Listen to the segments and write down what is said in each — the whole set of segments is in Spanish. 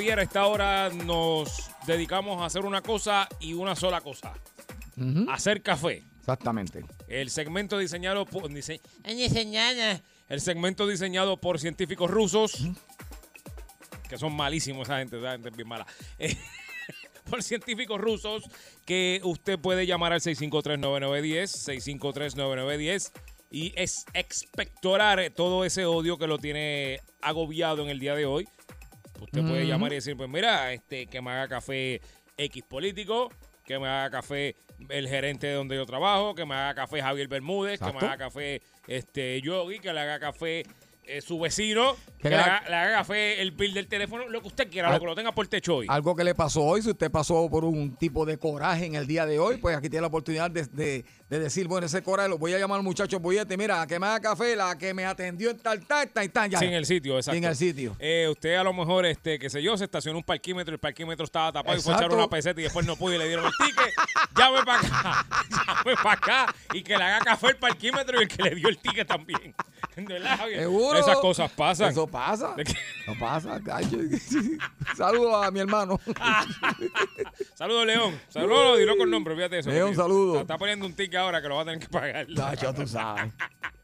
Javier, a esta hora nos dedicamos a hacer una cosa y una sola cosa. Hacer café. Exactamente. El segmento diseñado por... dise- el segmento diseñado por científicos rusos, que son malísimos esa gente, esa gente es bien mala. Eh, por científicos rusos, que usted puede llamar al 653-9910, 653-9910 y es expectorar todo ese odio que lo tiene agobiado en el día de hoy. Usted puede llamar y decir, pues mira, este, que me haga café X político, que me haga café el gerente de donde yo trabajo, que me haga café Javier Bermúdez, que me haga café este Yogi, que le haga café eh, su vecino, que, le, haga, haga- le haga café el bill del teléfono, lo que usted quiera, lo que lo tenga por techo hoy. Algo que le pasó hoy, si usted pasó por un tipo de coraje en el día de hoy, pues aquí tiene la oportunidad de, de- de decir, bueno, ese coraje lo voy a llamar al muchacho bollete, mira, que me haga café, la que me atendió en tal, tal, tal, tal, ya. Sí, en el sitio, exacto. en el sitio. Eh, usted a lo mejor, este, qué sé yo, se estacionó un parquímetro, el parquímetro estaba tapado y fue a echar una peseta y después no pudo y le dieron el ticket. Llame para acá, llame para acá y que le haga café el parquímetro y el que le dio el ticket también. ¿De verdad, Javier? Seguro. Esas cosas pasan. Eso pasa. No pasa. Saludos a mi hermano. Saludos, León. Saludos, dilo con nombre, fíjate eso. León, porque saludo. Está, poniendo un ticket ahora que lo va a tener que pagar. Tacho, tú sabes.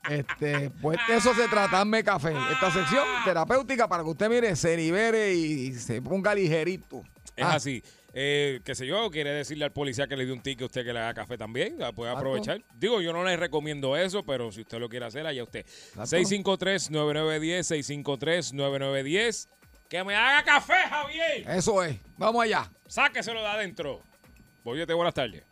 Este, pues de eso se trata, Hazme café. Esta sección terapéutica para que usted mire, se libere y se ponga ligerito. Es Ah, así. Eh, qué sé yo, quiere decirle al policía que le dio un ticket a usted que le haga café también, la puede aprovechar. Digo, yo no le recomiendo eso, pero si usted lo quiere hacer, allá usted. Exacto. 653-9910, 653-9910. Que me haga café, Javier. Eso es. Vamos allá. Sáqueselo de adentro. Boyete, buenas tardes.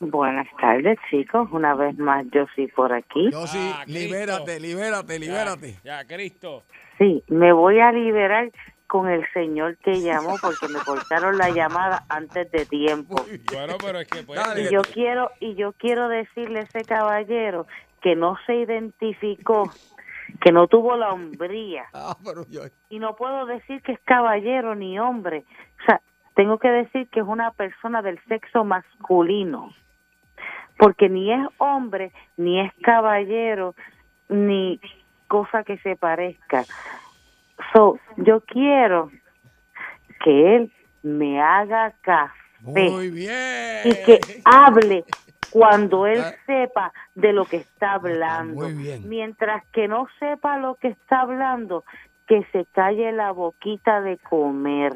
Buenas tardes, chicos. Una vez más, yo sí por aquí. Yo sí, Ah, libérate, libérate, libérate. Ya, ya, Cristo. Sí, me voy a liberar con el señor que llamó porque me cortaron la llamada antes de tiempo. Bueno, pero es que pues. Y yo quiero y yo quiero decirle a ese caballero que no se identificó, que no tuvo la hombría Ah, pero yo. y no puedo decir que es caballero ni hombre. O sea, tengo que decir que es una persona del sexo masculino. Porque ni es hombre, ni es caballero, ni cosa que se parezca. So, yo quiero que él me haga café Muy bien. y que hable cuando él Ah. sepa de lo que está hablando. muy bien. Mientras que no sepa lo que está hablando, que se calle la boquita de comer.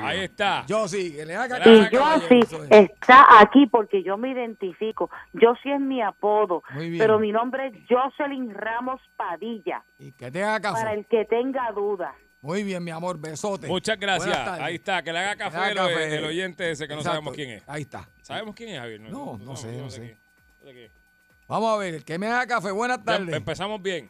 Ahí está. Yo sí, que le haga Y yo es. está aquí porque yo me identifico. Yo sí es mi apodo, Muy bien. pero mi nombre es Jocelyn Ramos Padilla, Y que te haga para café. el que tenga dudas. Muy bien, mi amor, besote. Muchas gracias. Ahí está, que le haga café, le haga el- café. el oyente ese que no sabemos quién es. Ahí está. ¿Sabemos quién es, Javier? No, no sé, no sé. no. Vamos a ver, que me haga café. Buenas Ya tardes. empezamos bien.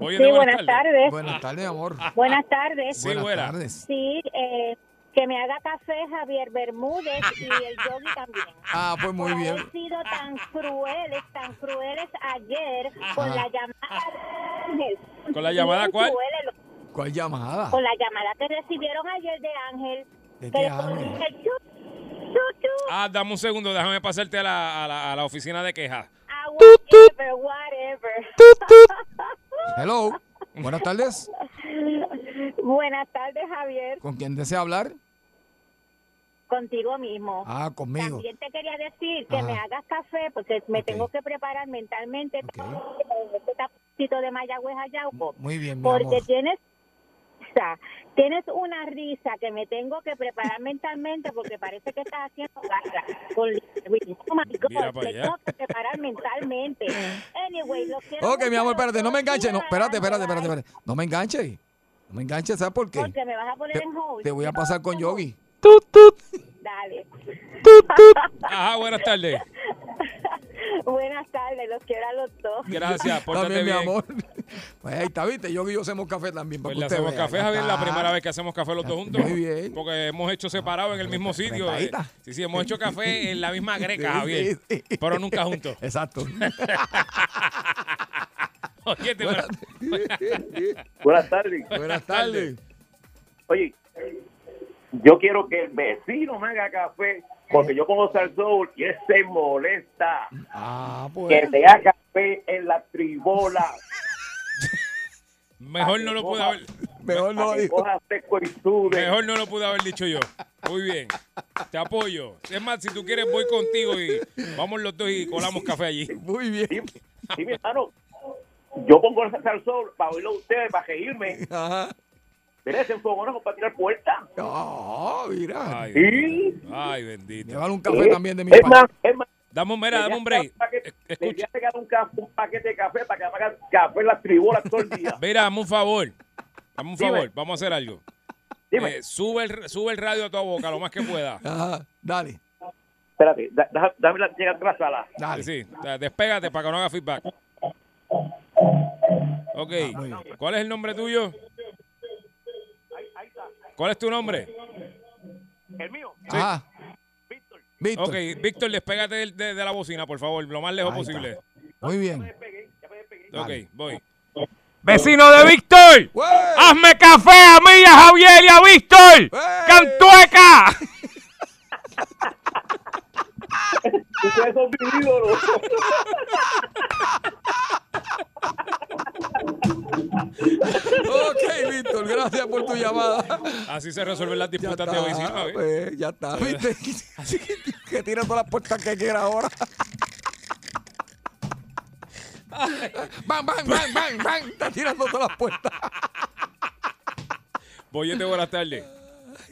Oye, Sí, buenas tardes. Buenas tardes, amor. Buenas tardes. Sí, Buenas buena. tardes. Sí, eh, que me haga café Javier Bermúdez y el Yogi también. Ah, pues muy bien. haber sido tan crueles, tan crueles ayer con Ajá. la llamada de Ángel. ¿Con la llamada cuál? ¿Cuál llamada? Con la llamada que recibieron ayer de Ángel. ¿De qué Ángel? Ah, dame un segundo, déjame pasarte a la, a la, a la oficina de quejas. a whatever, whatever. Hello. Buenas tardes. Buenas tardes, Javier. ¿Con quién desea hablar? Contigo mismo. Ah, conmigo. También te quería decir que Ajá. me hagas café porque me tengo que preparar mentalmente Ok. este tapito de Mayagüez a Yauco. Muy bien, mi Porque amor. tienes risa, tienes una risa que me tengo que preparar mentalmente porque parece que estás haciendo garra con Oh my God, Mira para me allá. tengo que preparar mentalmente. Anyway, lo quiero Ok, mi amor, espérate, no me enganche. No, espérate, espérate, espérate, espérate. No me enganche. No me enganches, ¿sabes por qué? Porque me vas a poner Te, en hold. te voy a pasar con Yogi. Dale. Ajá, buenas tardes. Buenas tardes, los quiero a los dos. Gracias, pórtate También, mi bien. amor. Pues ahí está, viste, Yogi y yo hacemos café también. Para Pues le que usted hacemos vea. café, Javier, la primera vez que hacemos café los dos juntos. Muy bien. Porque hemos hecho separado en el mismo sitio. eh. Sí, sí, hemos hecho café en la misma greca, Javier. sí, sí. Pero nunca juntos. Exacto. Oye, te- Buenas tardes. Buenas tardes. Oye, yo quiero que el vecino me haga café porque yo conozco al sol y él se molesta Ah, que pues. le haga café en la tribola. mejor no lo pude haber. Mejor no que. Mejor no lo pude haber dicho yo. Muy bien. Te apoyo. Es más, si tú quieres, voy contigo y vamos los dos y colamos café allí. Muy bien. Sí, sí, mi hermano. Yo pongo el sol para oírlo a ustedes, para reírme. Ajá. Mira ese fogonazo para tirar puerta. Ah, mira. Ay, Sí. ay, bendito. Llevar un café también de mi Es parte. más, es más. Dame un, mira, dame un break. Le Es- voy Escucha. un, un paquete de café para que hagan café en las tribolas todo el día. Mira, dame un favor. Dame un Dime. favor. Vamos a hacer algo. Dime. Eh, sube, el, sube el radio a tu boca lo más que pueda. Ajá. Dale. Espérate, da- da- dame la llega a la sala. Dale. Sí, sí. Despégate para que no haga feedback. Ok. bien. ¿Cuál es el nombre tuyo? ¿Cuál es tu nombre? El mío, Ajá. Víctor. Víctor. Ok, Víctor, despégate de, de la bocina, por favor, lo más lejos Ahí está. posible. Muy bien. Despegué, ya me despegué. Ok, voy. ¡Vecino de Víctor! ¡Hazme café a mí, a Javier y a Víctor! ¡Cantueca! Ustedes son mis ídolos. Ok, Víctor, gracias por tu llamada. Así se resuelven las disputas de. ¿eh? pues, ya está, ¿viste? Así que, tira todas las puertas que quiera ahora. Bang, bang, bang, bang, bang. Está tirando todas las puertas. Boyete, buenas tardes.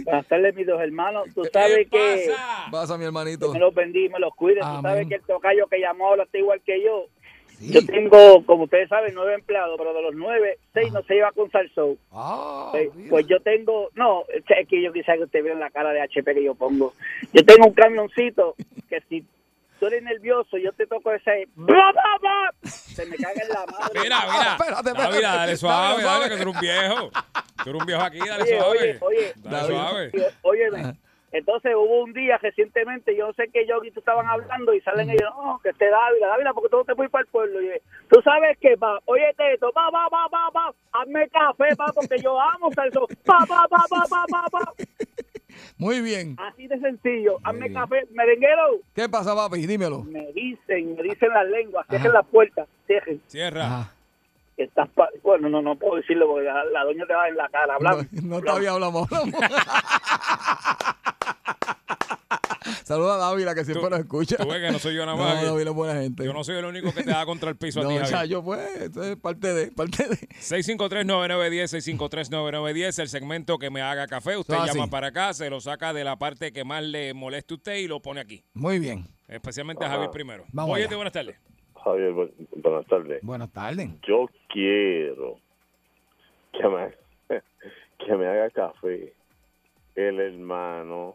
Buenas tardes, mis dos hermanos. Tú ¿Qué sabes que pasa? Pasa, mi hermanito. me los bendiga y me los cuide. Amén. Tú sabes que el tocayo que llamó ahora está igual que yo. Yo tengo, como ustedes saben, nueve empleados, pero de los nueve, seis no se lleva con Salsou. Ah, Eh, mira. Pues yo tengo, no, es que yo quisiera que usted viera la cara de HP que yo pongo. Yo tengo un camioncito que si tú eres nervioso, yo te toco ese, ¡bla, bla, bla! se me caga en la madre. Mira, Ah, mira. espérate, espérate. Dale, dale suave, Dale, que tú eres un viejo. Tú eres un viejo aquí, dale Oye, suave. oye, oye, Dale David. suave. Oye, Óyeme, entonces hubo un día recientemente, yo no sé qué yo y tú estaban hablando y salen ellos, no, que esté Dávila, Dávila, porque tú no te fuiste para el pueblo. Y yo, tú sabes que va, oye esto, va, va, va, va, va, hazme café, va, porque yo amo salso, va, va, va, va, va, va, va. Muy bien. Así de sencillo, hazme bien. café, merenguero. ¿Qué pasa, papi? Dímelo. Me dicen, me dicen las lenguas, cierren las puertas, cierren. Cierra. Ajá. Que Estás pa- bueno, no, no puedo decirlo porque la, la doña te va en la cara, hablando. No, no todavía hablamos. hablamos. Saluda a Dávila, que siempre Tú- nos escucha. Tú ves que no soy yo nada No, más. que- Dávila es buena gente. Yo no soy el único que te da contra el piso a ti, No, Javier. chayo, pues, esto es parte de, parte de. 653-9910, 653-9910, el segmento que me haga café. Usted Ah, llama para acá, se lo saca de la parte que más le moleste a usted y lo pone aquí. Muy bien. Especialmente a Javier primero. Vamos Oye, buenas tardes. Javier, buenas tardes. Buenas tardes. Yo quiero que me, que me haga café el hermano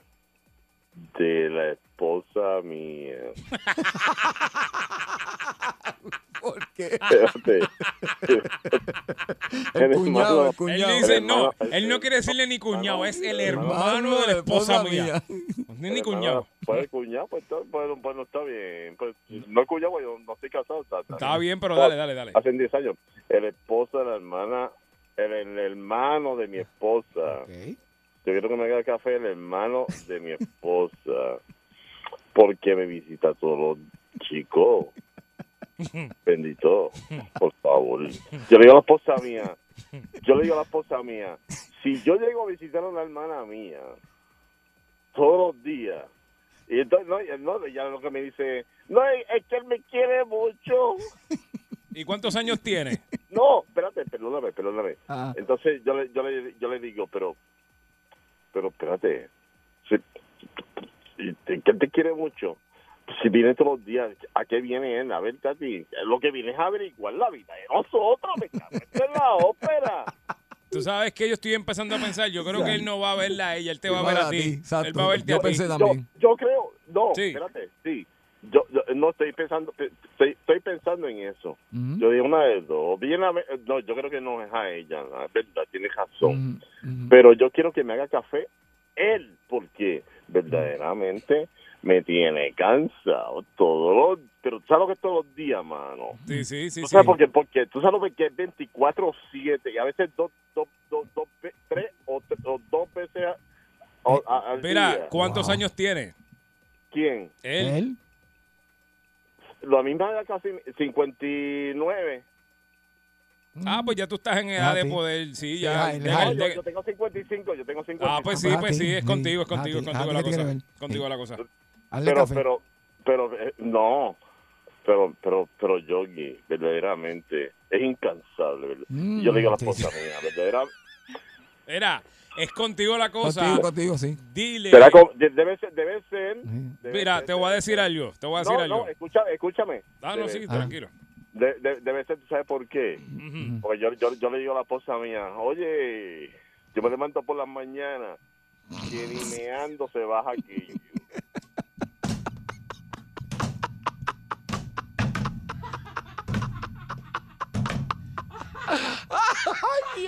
de la esposa mía. ¿Por qué? Espérate. El cuñado, el Él cuñado. dice El no, él no quiere decirle ni cuñado, es el hermano de la esposa mía. Ni El cuñado. Pues el cuñado, pues, está- bueno, bueno, está bien. Pues, no es cuñado, yo no estoy casado. Está, está- Está bien, pero dale, dale, dale. Hace 10 años. El esposo de la hermana, el, el hermano de mi esposa. Ok. Yo quiero que me haga café el hermano de mi esposa. Porque me visita todos los chicos. Bendito. Por favor. Yo le digo a la esposa mía. Yo le digo a la esposa mía. Si yo llego a visitar a una hermana mía. Todos los días. Y entonces, no, ya- no, ya lo que me dice. No, es es que él me quiere mucho. ¿Y cuántos años tiene? No, espérate, perdóname, perdóname. Ah. Entonces yo le, yo le, yo le digo, pero, pero espérate, si, si- si- que él te quiere mucho. Si viene todos los días, ¿a qué viene él? A ver, Tati, lo que viene es averiguar la vida de nosotros, me cago en la ópera. Tú sabes que yo estoy empezando a pensar, yo creo que él no va a verla a ella, él te va a ver a a ti. Él va a verte Yo a ti. pensé Yo, también. yo creo, no, Sí. espérate, sí. Yo, yo no estoy pensando, estoy, estoy pensando en eso. Yo digo una de dos. Bien a ver- no, yo creo que no es a ella, es verdad, tiene razón. Pero yo quiero que me haga café él, porque verdaderamente me tiene cansado todos los, pero tú sabes lo que es todos los días, mano. Sí, sí, sí. ¿Tú sí. sabes por qué? Porque tú sabes lo que es 24-7 y a veces dos, dos, dos, dos, tres o, o dos veces a- a- al Mira, día. ¿cuántos Wow. años tiene? ¿Quién? Él. ¿Él? Lo mismo era casi 59. Ah, pues ya tú estás en edad Ah, de sí. poder, sí, Sí, ya. ay, de- legal. No, yo, yo tengo 55, yo tengo 55. Ah, pues sí, Ah, pues sí, sí, es sí. contigo, es Ah, contigo, es sí. contigo Ah, la ¿qué tiene cosa. Contigo Sí. la cosa. Pero, pero, pero, eh, no. Pero, pero, pero, Yogi, verdaderamente, es incansable. ¿verdad? Mm, yo le digo a la sí, esposa mía, verdaderamente. Mira, es contigo la cosa. Contigo, contigo, sí. Dile. Será como- de- debe ser, debe ser. Sí. debe Mira, ser- te voy a decir algo, te voy a decir No, algo. no, escucha, escúchame. Ah, no, Debe- sí, Ah. tranquilo. de- de- debe ser, ¿tú sabes por qué? Porque yo, yo, yo le digo a la esposa mía, oye, yo me levanto por las mañanas que ni se baja aquí. Ay,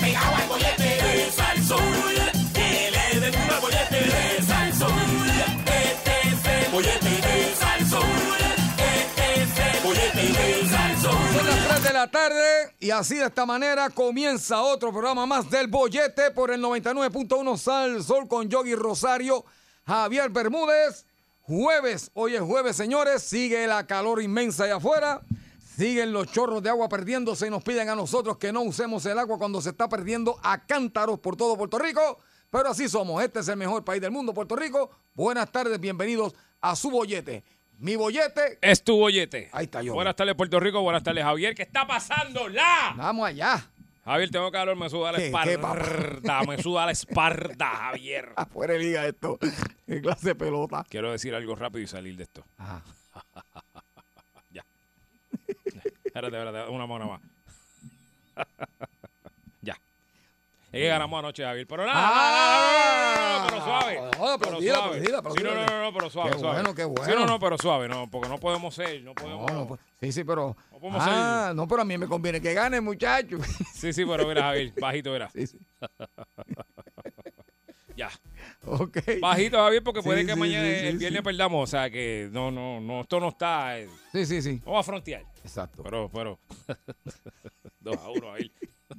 y así de esta manera comienza otro programa más del Bollete por el 99.1 Sal Sol con Yogi Rosario, Javier Bermúdez. Jueves, hoy es jueves, señores, sigue la calor inmensa allá afuera, siguen los chorros de agua perdiéndose y nos piden a nosotros que no usemos el agua cuando se está perdiendo a cántaros por todo Puerto Rico. Pero así somos, este es el mejor país del mundo, Puerto Rico. Buenas tardes, bienvenidos a su bollete. Mi bollete, Es tu bollete. Ahí está yo. Buenas tardes, Puerto Rico. Buenas tardes, Javier. ¿Qué está pasando? ¡La! vamos allá. Javier, tengo calor, me suda la ¿Qué, qué, espalda. me suda la espalda, Javier. Afuera liga esto. Qué clase de pelota. Quiero decir algo rápido y salir de esto. Ajá. Ya. Espérate, espérate, una mano más. Es que ganamos anoche, Javier. Pero nada, Ah. nada, pero suave. No, pero aplaudida, suave. aplaudida, Sí, no, no, no, no, pero suave, Qué suave. bueno, qué Sí, bueno. no, no, pero suave, no, porque no podemos ser, no No, podemos. no, pues, sí, sí, pero. No podemos Ah, no, pero a mí me conviene que gane, muchacho. Sí, sí, pero mira, Javier, bajito, mira. Sí, sí. Ya. Ok. Bajito, Javier, porque puede Sí, que sí, mañana, sí, sí, el viernes sí. perdamos. O sea, que no, no, no, esto no está. eh, Sí, sí, sí. Vamos a frontear. Exacto. Pero, pero. Dos a uno, Javier.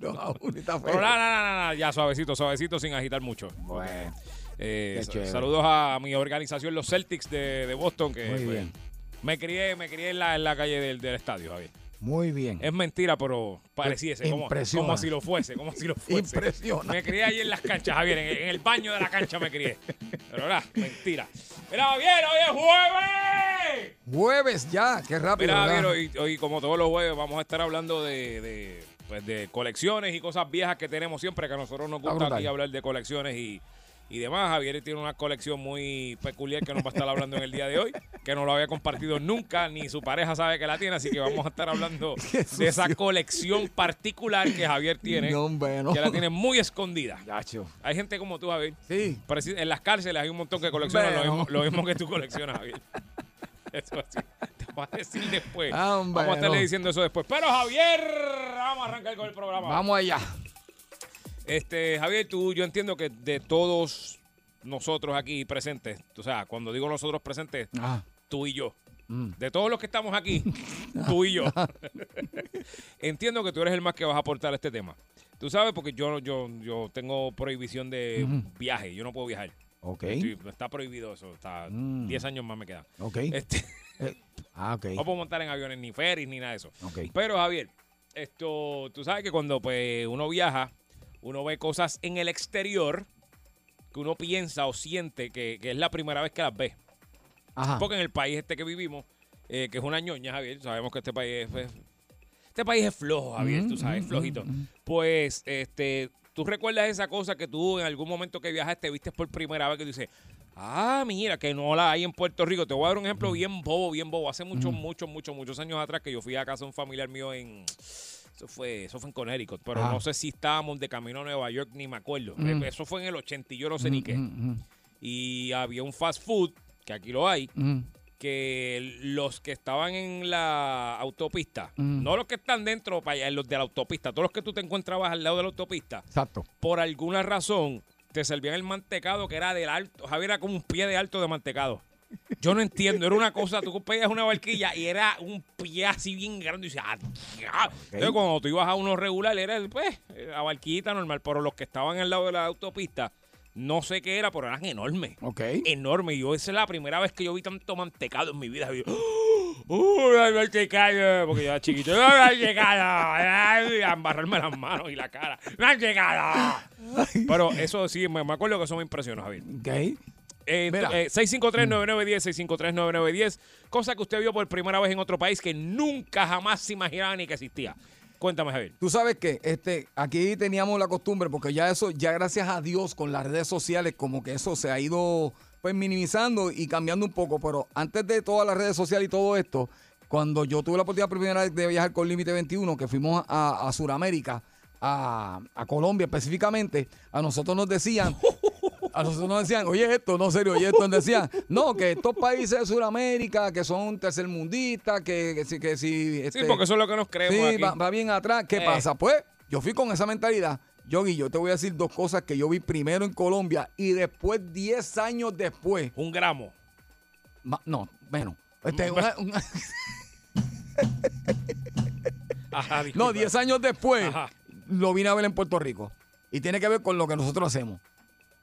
No, aún está feo. Pero nada, nada, ya suavecito, suavecito, sin agitar mucho. Bueno, Eh, saludos a mi organización, los Celtics de, de Boston, que Muy pues, bien. me crié, me crié en la, en la calle del, del estadio, Javier. muy bien. Es mentira, pero pareciese, como, como si lo fuese, como si lo fuese. Impresiona. Me crié ahí en las canchas, Javier, en, en el baño de la cancha me crié. Pero nada, mentira. Mira, Javier, hoy es jueves. Jueves ya, qué rápido. Mira, ¿verdad? Javier, hoy, hoy, como todos los jueves, vamos a estar hablando de, de, pues, de colecciones y cosas viejas que tenemos siempre, que a nosotros nos gusta aquí hablar de colecciones y, y demás. Javier tiene una colección muy peculiar que nos va a estar hablando en el día de hoy, que no lo había compartido nunca, ni su pareja sabe que la tiene, así que vamos a estar hablando de esa colección particular que Javier tiene, No, hombre, no. que la tiene muy escondida. Gacho. Hay gente como tú, Javier. Sí. En las cárceles hay un montón que coleccionan lo mismo, lo mismo que tú coleccionas, Javier. Eso así. Te voy a decir después. Ah, hombre, vamos a estarle no. diciendo eso después. Pero Javier, vamos a arrancar con el programa. Vamos allá. Este, Javier, tú, yo entiendo que de todos nosotros aquí presentes, o sea, cuando digo nosotros presentes, Ah, tú y yo. mm. De todos los que estamos aquí, tú y yo. Entiendo que tú eres el más que vas a aportar a este tema. Tú sabes, porque yo, yo, yo tengo prohibición de viaje. Yo no puedo viajar. Ok. Estoy- está prohibido eso. Está Mm. 10 años más me quedan. Ok. Este, Eh, ah, ok. no puedo montar en aviones ni ferries ni nada de eso. Ok. Pero Javier, esto, tú sabes que cuando pues uno viaja, uno ve cosas en el exterior que uno piensa o siente que, que es la primera vez que las ve. Ajá. Porque en el país este que vivimos, eh, que es una ñoña, Javier, sabemos que este país es, pues, Este país es flojo, Javier, tú sabes, flojito. Pues, este, ¿tú recuerdas esa cosa que tú en algún momento que viajaste viste por primera vez que tú dices, ah, mira, que no la hay en Puerto Rico? Te voy a dar un ejemplo bien bobo, bien bobo. Hace muchos, muchos, muchos, muchos años atrás que yo fui a casa de un familiar mío en... Eso fue, eso fue en Connecticut, pero Ah. no sé si estábamos de camino a Nueva York, ni me acuerdo. Mm. Eso fue en el 80 y yo no sé ni qué. Mm, mm, Y había un fast food, que aquí lo hay, mm, mm. Que los que estaban en la autopista, Mm. no los que están dentro, para allá, los de la autopista, todos los que tú te encontrabas al lado de la autopista, Exacto. por alguna razón te servían el mantecado que era del alto, Javier era como un pie de alto de mantecado. Yo no entiendo, era una cosa, tú pedías una barquilla y era un pie así bien grande y dices, ah, diablo". Entonces cuando tú ibas a uno regular era pues la barquita normal, pero los que estaban al lado de la autopista, no sé qué era, pero eran enormes Ok. enorme. Y yo, esa es la primera vez que yo vi tanto mantecado en mi vida. Yo, ¡Uy, el mantecado! Porque yo era chiquito. ¡Ay, mantecado! Ay, A embarrarme las manos y la cara. ¡Mantecado! Pero eso sí, me, me acuerdo que eso me impresionó, Javier. Ok. Eh, Mira. eh, 653-9910, 653-9910. Cosa que usted vio por primera vez en otro país que nunca jamás se imaginaba ni que existía. Cuéntame, Javier. Tú sabes que este, aquí teníamos la costumbre, porque ya eso, ya gracias a Dios con las redes sociales, como que eso se ha ido pues minimizando y cambiando un poco. Pero antes de todas las redes sociales y todo esto, cuando yo tuve la oportunidad por primera vez de viajar con Límite 21, que fuimos a, a Sudamérica, a, a Colombia específicamente, a nosotros nos decían, a nosotros nos decían, oye esto, no serio, oye esto, nos decían, no, que estos países de Sudamérica, que son tercermundistas, que, que si, que si Sí, este, porque eso es lo que nos creemos Sí, aquí. va, va bien atrás. ¿Qué Eh. pasa? Pues yo fui con esa mentalidad. Yogi, yo te voy a decir dos cosas que yo vi primero en Colombia y después, 10 años después. Un gramo. ma- no, menos. Este, una- una- Ajá, no, 10 años después Ajá. lo vine a ver en Puerto Rico. Y tiene que ver con lo que nosotros hacemos.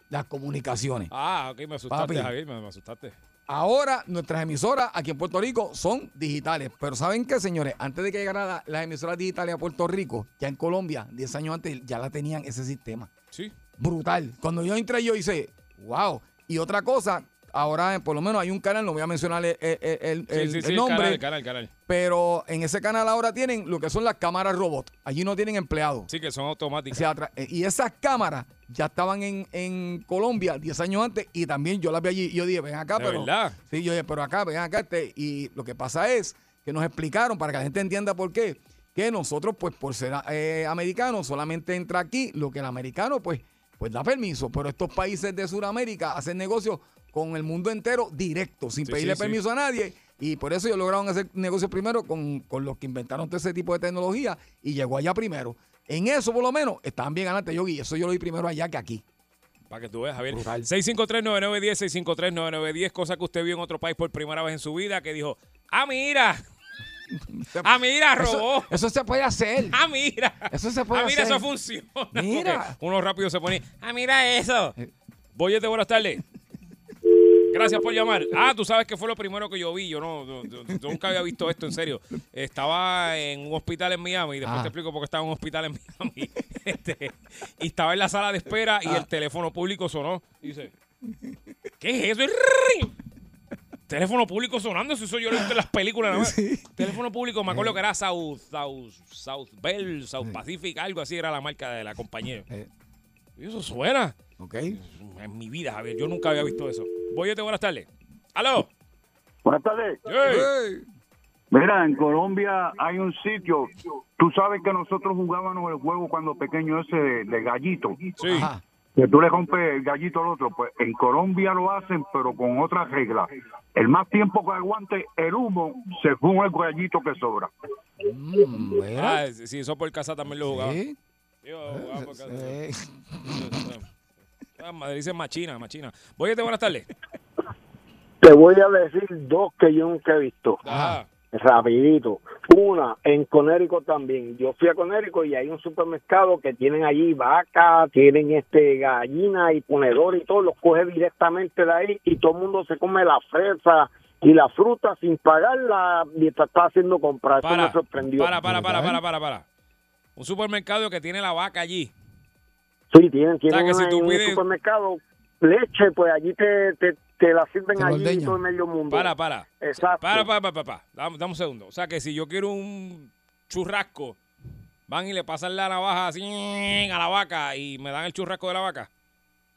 Las comunicaciones. Ah, ok, me asustaste, Papi. Javier, me, me asustaste. Ahora nuestras emisoras aquí en Puerto Rico son digitales. Pero ¿saben qué, señores? Antes de que llegaran la- las emisoras digitales a Puerto Rico, ya en Colombia, 10 años antes, ya la tenían ese sistema. Sí. brutal. Cuando yo entré, yo hice, wow. Y otra cosa, ahora eh, por lo menos hay un canal, no voy a mencionar el, el- el- Sí, el- sí, el sí, el nombre, canal, el canal, pero en ese canal ahora tienen lo que son las cámaras robot. Allí no tienen empleados. Sí, que son O automáticas. sea, eh, y esas cámaras ya estaban en, en Colombia 10 años antes y también yo las vi allí. Y yo dije, ven acá, ¿De pero. verdad? Sí, yo dije, pero acá, ven acá. Este, y lo que pasa es que nos explicaron para que la gente entienda por qué. Que nosotros, pues, por ser eh, americanos, solamente entra aquí lo que el americano, pues, pues da permiso. Pero estos países de Sudamérica hacen negocios con el mundo entero directo, sin Sí, pedirle sí, sí. permiso a nadie. Y por eso ellos lograron hacer negocios primero con, con los que inventaron todo ese tipo de tecnología y llegó allá primero. En eso, por lo menos, estaban bien adelante, Yogi. Eso yo lo vi primero allá que aquí. Para que tú veas, Javier. Brutal. 653-9910, 653-9910, cosa que usted vio en otro país por primera vez en su vida, que dijo, ah, mira, ah, mira, robó. Eso, eso se puede hacer. Ah, mira. Eso se puede Ah, mira, hacer. eso funciona. Mira. Uno rápido se pone, ah, mira eso. Eh. Boyete, buenas tardes. Gracias por llamar. Ah, tú sabes que fue lo primero que yo vi. Yo no, no- no- yo nunca había visto esto en serio. Estaba en un hospital en Miami. Y después Ah. te explico por qué estaba en un hospital en Miami. Este, y estaba en la sala de espera y Ah. el teléfono público sonó. Y dice, ¿qué es eso? Teléfono público sonando, si eso yo lo he visto en las películas. nada más. Teléfono público, me acuerdo que era South, South, South Bell, South Pacific, algo así era la marca de la compañía. Eh, Y eso suena. ok. En mi vida, Javier, yo nunca había visto eso. Voy buenas tardes. ¡Aló! Buenas tardes. ¡Ey! Ey. Mira, en Colombia hay un sitio. Tú sabes que nosotros jugábamos el juego cuando pequeño ese de, de gallito. Sí. Ajá. Que tú le rompes el gallito al otro. Pues en Colombia lo hacen, pero con otra regla. El más tiempo que aguante el humo, se fuma el gallito que sobra. Mm, mira. Ah, sí, sí, eso por casa también lo jugaba. Sí. Yo jugaba por casa. Eh, Ah, madre, dice machina, machina. Voy buenas tardes. Te voy a decir dos que yo nunca he visto. Ajá. Rapidito. Una, en Conérico también. Yo fui a Conérico y hay un supermercado que tienen allí vaca, tienen este gallina y ponedor y todo, los coge directamente de ahí y todo el mundo se come la fresa y la fruta sin pagarla mientras está haciendo compras. Eso Para, me sorprendió. para, para, para, para, para, para. Un supermercado que tiene la vaca allí. Sí, tienen, tienen que si una- tú en un supermercado leche, pues allí te, te, te la sirven Te allí todo el medio mundo. Para, para. Exacto. Para, para, para, para, para. Dame, dame un segundo. O sea que si yo quiero un churrasco, van y le pasan la navaja así a la vaca y me dan el churrasco de la vaca.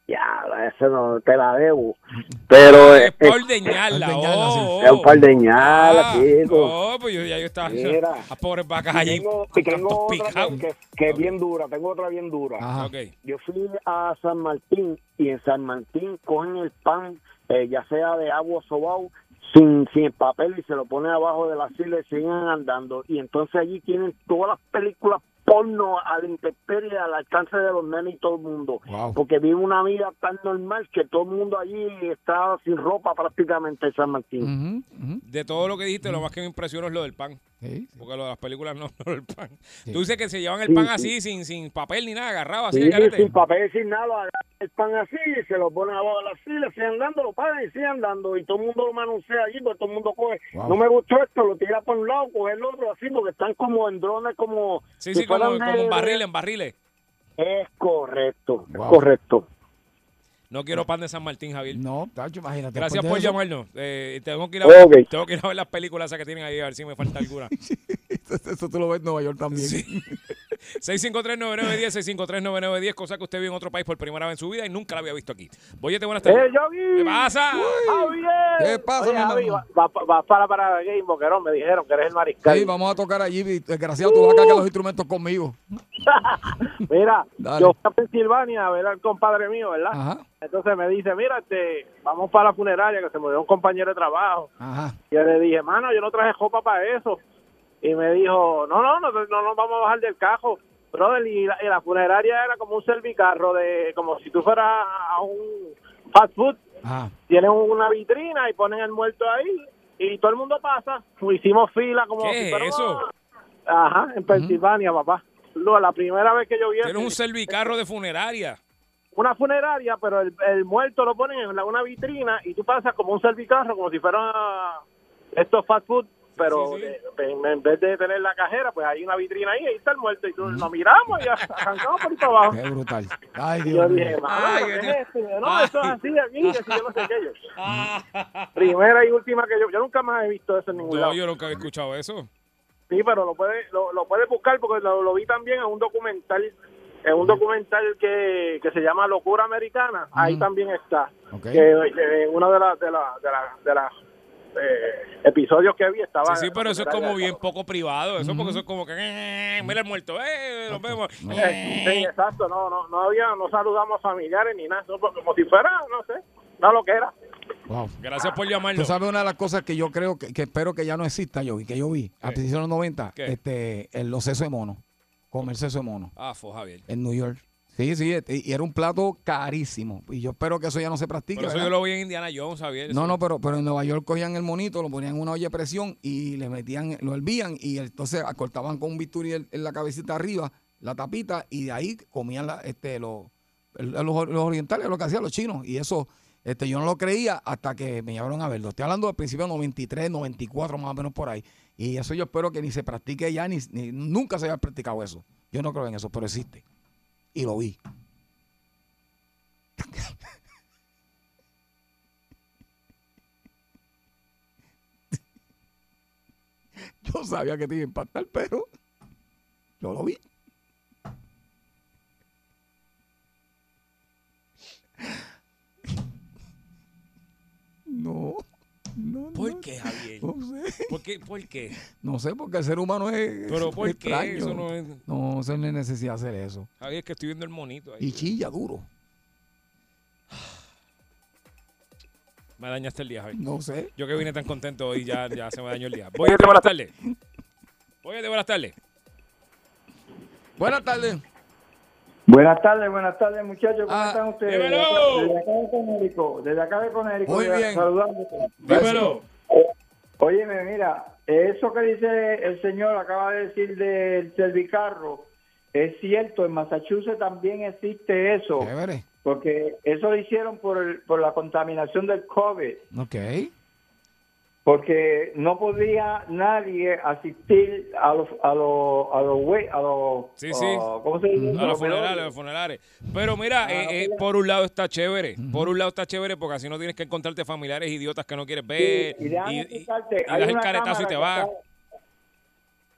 Ya, eso no te la debo. Pero Es eh, ordeñarla, sí. oh, es un par de ñalas, Ah, chico. No, pues yo, ya yo estaba. Mira. Las pobres vacas Y allí. tengo, y tengo otra que, que- que es bien dura, tengo otra bien dura. Ajá. Yo fui a San Martín y en San Martín cogen el pan, eh, ya sea de agua sobao, sin, sin el papel y se lo ponen abajo de la silla y siguen andando. Y entonces allí tienen todas las películas porno a la intemperie, al alcance de los nenes y todo el mundo. Wow. Porque vive una vida tan normal que todo el mundo allí está sin ropa prácticamente en San Martín. De todo lo que dijiste, lo más que me impresionó es lo del pan. Sí, sí. Porque lo de las películas no, no el pan. Sí. Tú dices que se llevan el pan sí. así, sin, sin papel ni nada, agarrado así sin papel, sin nada, lo agarran el pan así, y se lo ponen abajo de la silla, siguen dando, lo pagan y siguen dando, y todo el mundo lo manosea allí, porque todo el mundo coge, Wow. no me gustó esto, lo tira por un lado, coge el otro así, porque están como en drones, como... Sí, sí, como, fueran de- como en barriles, en barriles. Es correcto, es correcto. No quiero pan de San Martín, Javier. No, tacho, imagínate. Gracias por eso- llamarnos. Eh, tengo, que ir a ver, Ok. tengo que ir a ver las películas esas que tienen ahí, a ver si me falta alguna. Eso tú lo ves en Nueva York también. Sí. 6539910, 6539910, cosa que usted vio en otro país por primera vez en su vida y nunca la había visto aquí. Boyete, buenas tardes. ¡Eh, Yogi! ¿Qué pasa? ¿Qué pasa, Oye, mi Javi, va, va- para para Game Boquerón, me dijeron que eres el mariscal. Sí, vamos a tocar allí. Desgraciado, tú vas a cargar los instrumentos conmigo. Mira, Dale. yo fui a Pensilvania a ver al compadre mío, ¿verdad? Ajá, Entonces me dice, mira, este, vamos para la funeraria, que se murió un compañero de trabajo. ajá. Y yo le dije, mano, yo no traje ropa para eso. Y me dijo, no, no, no, no nos vamos a bajar del cajo. Brother, y la, y la funeraria era como un servicarro, de como si tú fueras a un fast food. Ajá. Tienen una vitrina y ponen el muerto ahí y todo el mundo pasa. Hicimos fila como ¿Qué si es eso? Ajá, en Pensilvania, papá. Lo- la primera vez que yo vi Tienes un servicarro de funeraria. una funeraria, pero el, el muerto lo ponen en la- una vitrina y tú pasas como un servicarro, como si fuera estos fast food, pero Sí, sí. de- en, vez de tener la cajera, pues hay una vitrina ahí, ahí está el muerto y tú lo miramos y arrancamos por ahí para abajo. Qué brutal. Ay, Dios yo mío. dije, mano, Ay, ¿qué qué es esto? Y yo, No, Ay. eso es así aquí, que si yo no sé qué. Yo, Primera y última que yo, yo nunca más he visto eso en ningún No, lado. yo nunca había escuchado eso. Sí, pero lo puedes lo, lo puedes buscar porque lo, lo vi también en un documental, en un documental que, que se llama Locura Americana. Ahí también está. Ok. Que, uno de las de la, de la, de las, eh, episodios que vi estaba. Sí, sí, pero eso es como bien poco privado. Eso porque eso es como que, eh, mira el muerto, eh, nos vemos. No. Eh, Sí, exacto. No, no, no había, no saludamos familiares ni nada. eso como si fuera, no sé, no lo que era. Wow. Gracias por llamarnos. Tú sabes una de las cosas que yo creo que, que espero que ya no exista, yo y que yo vi a principios de los 90, ¿Qué? este, el, los sesos de mono, comer seso de mono Ah, fue Javier. en New York. Sí, sí, este, y era un plato carísimo. Y yo espero que eso ya no se practique. Por eso ¿verdad? yo lo vi en Indiana Jones, Javier. No, no, pero, pero en Nueva York cogían el monito, lo ponían en una olla de presión y le metían, lo hervían y entonces cortaban con un bisturí en, la cabecita arriba, la tapita, y de ahí comían la, este, los, los orientales, lo que hacían los chinos. Y eso este, yo no lo creía hasta que me llevaron a verlo. Estoy hablando del principio de 93, 94, más o menos por ahí. Y eso yo espero que ni se practique ya, ni, ni- nunca se haya practicado eso. Yo no creo en eso, pero existe. Y lo vi. Yo sabía que te iba a impactar, pero yo lo vi. No, no, ¿Por no, qué, Javier? No sé. ¿Por qué? ¿Por qué? No sé, porque el ser humano es. Pero ¿por es qué? extraño. Eso no es... No, se necesidad hacer eso. Javier, es que estoy viendo el monito ahí. Y chilla duro. Me dañaste el día, Javier. No sé. Yo que vine tan contento hoy ya, ya se me dañó el día. Voy a buenas tardes. Voy a buenas tardes. Buenas tardes. Buenas tardes, buenas tardes muchachos, ¿cómo Ah, están ustedes? dímelo. Desde acá de Conérico, desde acá de Conérico, Muy bien. saludándote. Dímelo. Óyeme, mira, eso que dice el señor, acaba de decir del servicarro, es cierto, en Massachusetts también existe eso, Chévere. porque eso lo hicieron por, el- por la contaminación del COVID, Ok. Porque no podía nadie asistir a los a los a los a los Sí, sí. ah, ¿cómo se dice? A los funerales, a los funerales. Pero mira, Ah, eh, eh, por un lado está chévere. Por un lado está chévere porque así no tienes que encontrarte familiares idiotas que no quieres ver. Sí, y y, y- das el caretazo y cámara te vas. está-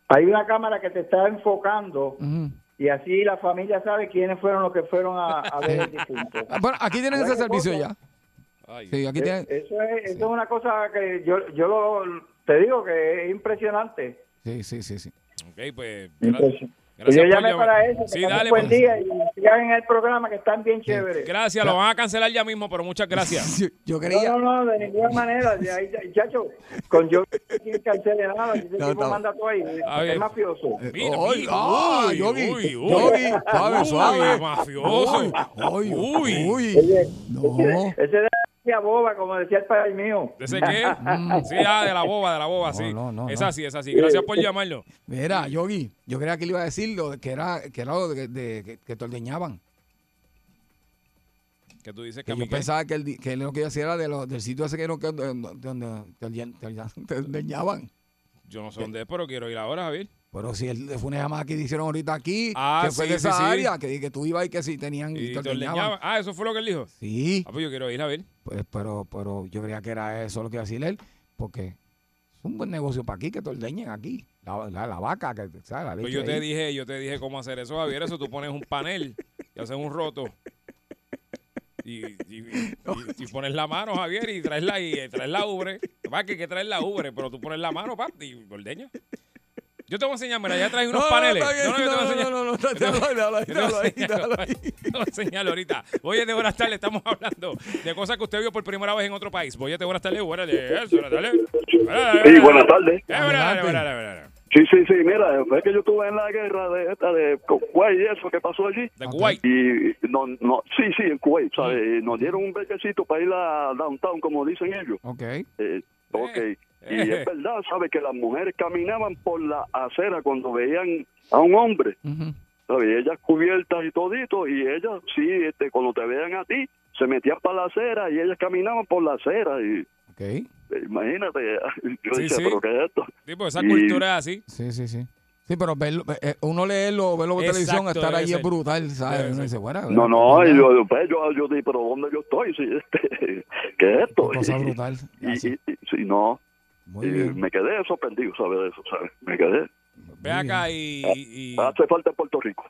hay una cámara que te está enfocando y así la familia sabe quiénes fueron los que fueron a, a ver el difunto. Ah, Bueno, aquí tienen ese servicio cosa. Ya. Sí, aquí tienen. Eh, Eso es, eso es una cosa que yo, yo lo, te digo que es impresionante. Sí, sí, sí, sí. Ok, pues. Impresionante. gracias yo llamé llamar. para eso. Sí, dale, buen pues. día y sigan en el programa que están bien chéveres. Gracias, lo van a cancelar ya mismo, pero muchas gracias. Yo No, no, no, de ninguna manera. De ahí, chacho, con yo quien cancele nada, ese No, tipo no. manda todo ahí. A. Es mafioso. Mira, Ay, mira, uy, Yogi, uy, uy. Yogi, suave, Uy, suave. mafioso. Uy, Uy. uy. Oye, No. Ese de la boba, como decía el padre mío. ¿De ese qué? Sí, ah, de la boba, de la boba, sí. no, no, es no. así, es así. Gracias por llamarlo. Mira, Yogi, yo creía que le iba a decir lo de- que era, que era lo de, de- que, que te ordeñaban. Que tú dices Que que yo pensaba que, el, que él lo que iba a decir era de lo- del sitio ese que no que donde, donde te ordeñaban. Yo no sé dónde es, pero quiero ir ahora, Javier. Pero si él fue una llamada que hicieron ahorita aquí, Ah, que fue sí, de esa sí. área, que, que tú ibas y que si tenían y Y te ordeñaban. Ah, eso fue lo que él dijo. Sí, Ah, pues yo quiero ir a ver. pues, pero, pero yo creía que era eso lo que iba a decir él, porque es un buen negocio para aquí, que te ordeñen aquí. La, la, la vaca, que, ¿sabes? La Pues yo te ahí. dije, yo te dije cómo hacer eso, Javier. Eso tú pones un panel y haces un roto. Y, y- y- y- y pones la mano, Javier, y traes la, y traes la ubre. Va que hay que traer la ubre, pero tú pones la mano, pap, y ordeña. Yo te voy a enseñar, mira, ya traes unos No, no, paneles. No, no, no, enseñar. no, no, no, Yo te voy- déjalo ahí, déjalo ahí, enseñar- te voy a enseñarlo ahorita. Oye, de buenas tardes, estamos hablando de cosas que usted vio por primera vez en otro país. Voy de buenas tardes, buenas tardes. Sí, buenas tardes. Sí, sí, sí, mira, fue que yo estuve en la guerra de esta de Kuwait y eso que pasó allí. De Kuwait. Y no, no, sí, sí, en Kuwait, ¿sabes? Y Nos dieron un bequecito para ir a downtown, como dicen ellos. Ok. Eh, ok. Eh, Y eh. es verdad, ¿sabes? Que las mujeres caminaban por la acera cuando veían a un hombre. Ujú. ¿sabes? Y ellas cubiertas y todito, y ellas, sí, este, cuando te vean a ti, se metían para la acera y ellas caminaban por la acera. Y eh, imagínate, yo Sí, decía, sí. ¿pero qué es esto? Sí, pues esa Y- cultura es así. Sí, sí, sí. Sí, pero verlo, eh, uno leerlo, verlo por televisión, estar ahí es brutal, ¿sabes? Uno dice, bueno, No, no, y yo, pues, yo, yo dije, pero ¿dónde yo estoy? Sí, este, ¿Qué es esto? Cosa brutal. Y, y- y- sí, no, Muy y bien. me quedé sorprendido, ¿sabes? De eso, ¿sabes? Me quedé. Ve acá y, y- Hace falta en Puerto Rico.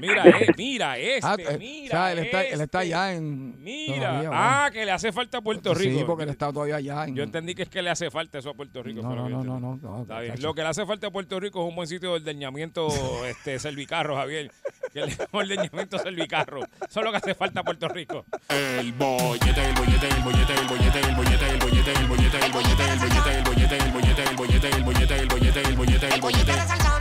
mira, eh, mira este, Ah, eh, mira o sea, él está, él está este. allá en... Mira, todavía, ah, que le hace falta a Puerto Rico. Sí, porque él está todavía allá en... Yo entendí que es que le hace falta eso a Puerto Rico. No, no, no, no, no, no, Está bien. chacho. Lo que le hace falta a Puerto Rico es un buen sitio de ordeñamiento este, servicarro, Javier. Que le ordeñamiento servicarro. Eso es lo que hace falta a Puerto Rico. El bollete, el bollete, el bollete, el bollete, el bollete, el bollete, el bollete, el bollete, el bollete, el bollete, el bollete, el bollete, el bollete, el bollete, el bollete, el bollete.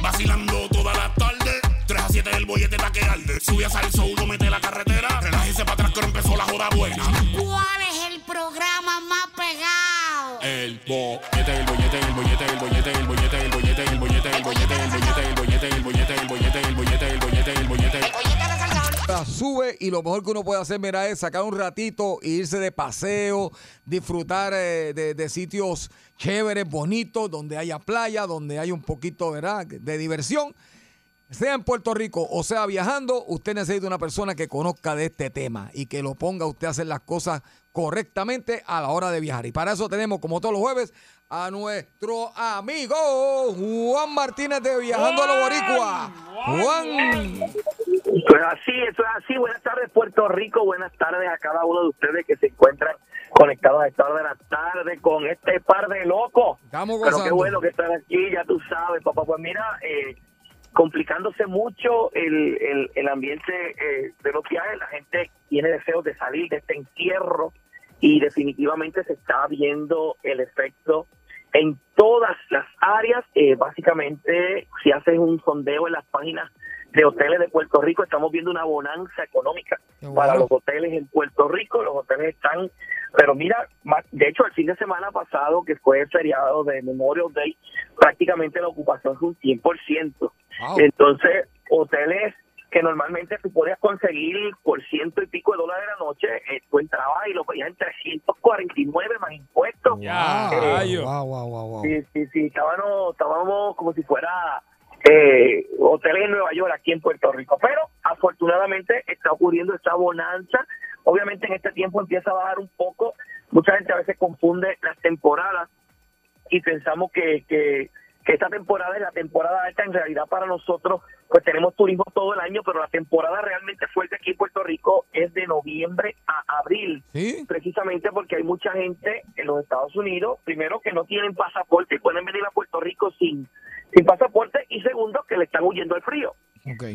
Vacilando toda la tarde. 3 a 7 el bollete está que arde. Sube a salso, uno mete la carretera. Relájese para atrás que empezó la joda buena. ¿Cuál es el programa más pegado? El bollete, el bollete, el bollete, el bollete, el bollete, el bollete, el bollete, el bollete, el bollete, el bollete, el bollete, el bollete, Sube y lo mejor que uno puede hacer, mira, es sacar un ratito e irse de paseo, disfrutar eh, de, sitios chéveres, bonitos, donde haya playa, donde hay un poquito, ¿verdad?, de diversión. Sea en Puerto Rico o sea viajando, usted necesita una persona que conozca de este tema y que lo ponga usted a hacer las cosas correctamente a la hora de viajar. Y para eso tenemos, como todos los jueves, a nuestro amigo Juan Martínez de Viajando a los Boricua. Juan. Eso es así, eso es así. Buenas tardes, Puerto Rico. Buenas tardes a cada uno de ustedes que se encuentran conectados a esta hora de la tarde con este par de locos. Estamos Pero qué bueno que están aquí, ya tú sabes, papá. Pues mira, eh, complicándose mucho el, el, el ambiente eh, de los viajes. La gente tiene deseos de salir de este encierro y definitivamente se está viendo el efecto en todas las áreas. Eh, básicamente, si haces un sondeo en las páginas de hoteles de Puerto Rico, estamos viendo una bonanza económica para los hoteles en Puerto Rico. Los hoteles están, pero mira, de hecho, el fin de semana pasado, que fue el feriado de Memorial Day, prácticamente la ocupación fue un 100%. Wow. Entonces, hoteles que normalmente tú podías conseguir por ciento y pico de dólares la noche, eh, tú entrabas y lo pedías en 349 más impuestos. Ya, Eh, rayo. Wow, wow, wow, wow. Sí, sí, sí, estábamos, estábamos como si fuera eh, hoteles en Nueva York, aquí en Puerto Rico. Pero afortunadamente está ocurriendo esta bonanza. Obviamente en este tiempo empieza a bajar un poco. Mucha gente a veces confunde las temporadas y pensamos que, que, que esta temporada es la temporada alta. En realidad para nosotros, pues tenemos turismo todo el año, pero la temporada realmente fuerte aquí en Puerto Rico es de noviembre a abril. Precisamente porque hay mucha gente en los Estados Unidos, primero que no tienen pasaporte y pueden venir a Puerto Rico sin, sin pasaporte y segundo que le están huyendo al frío.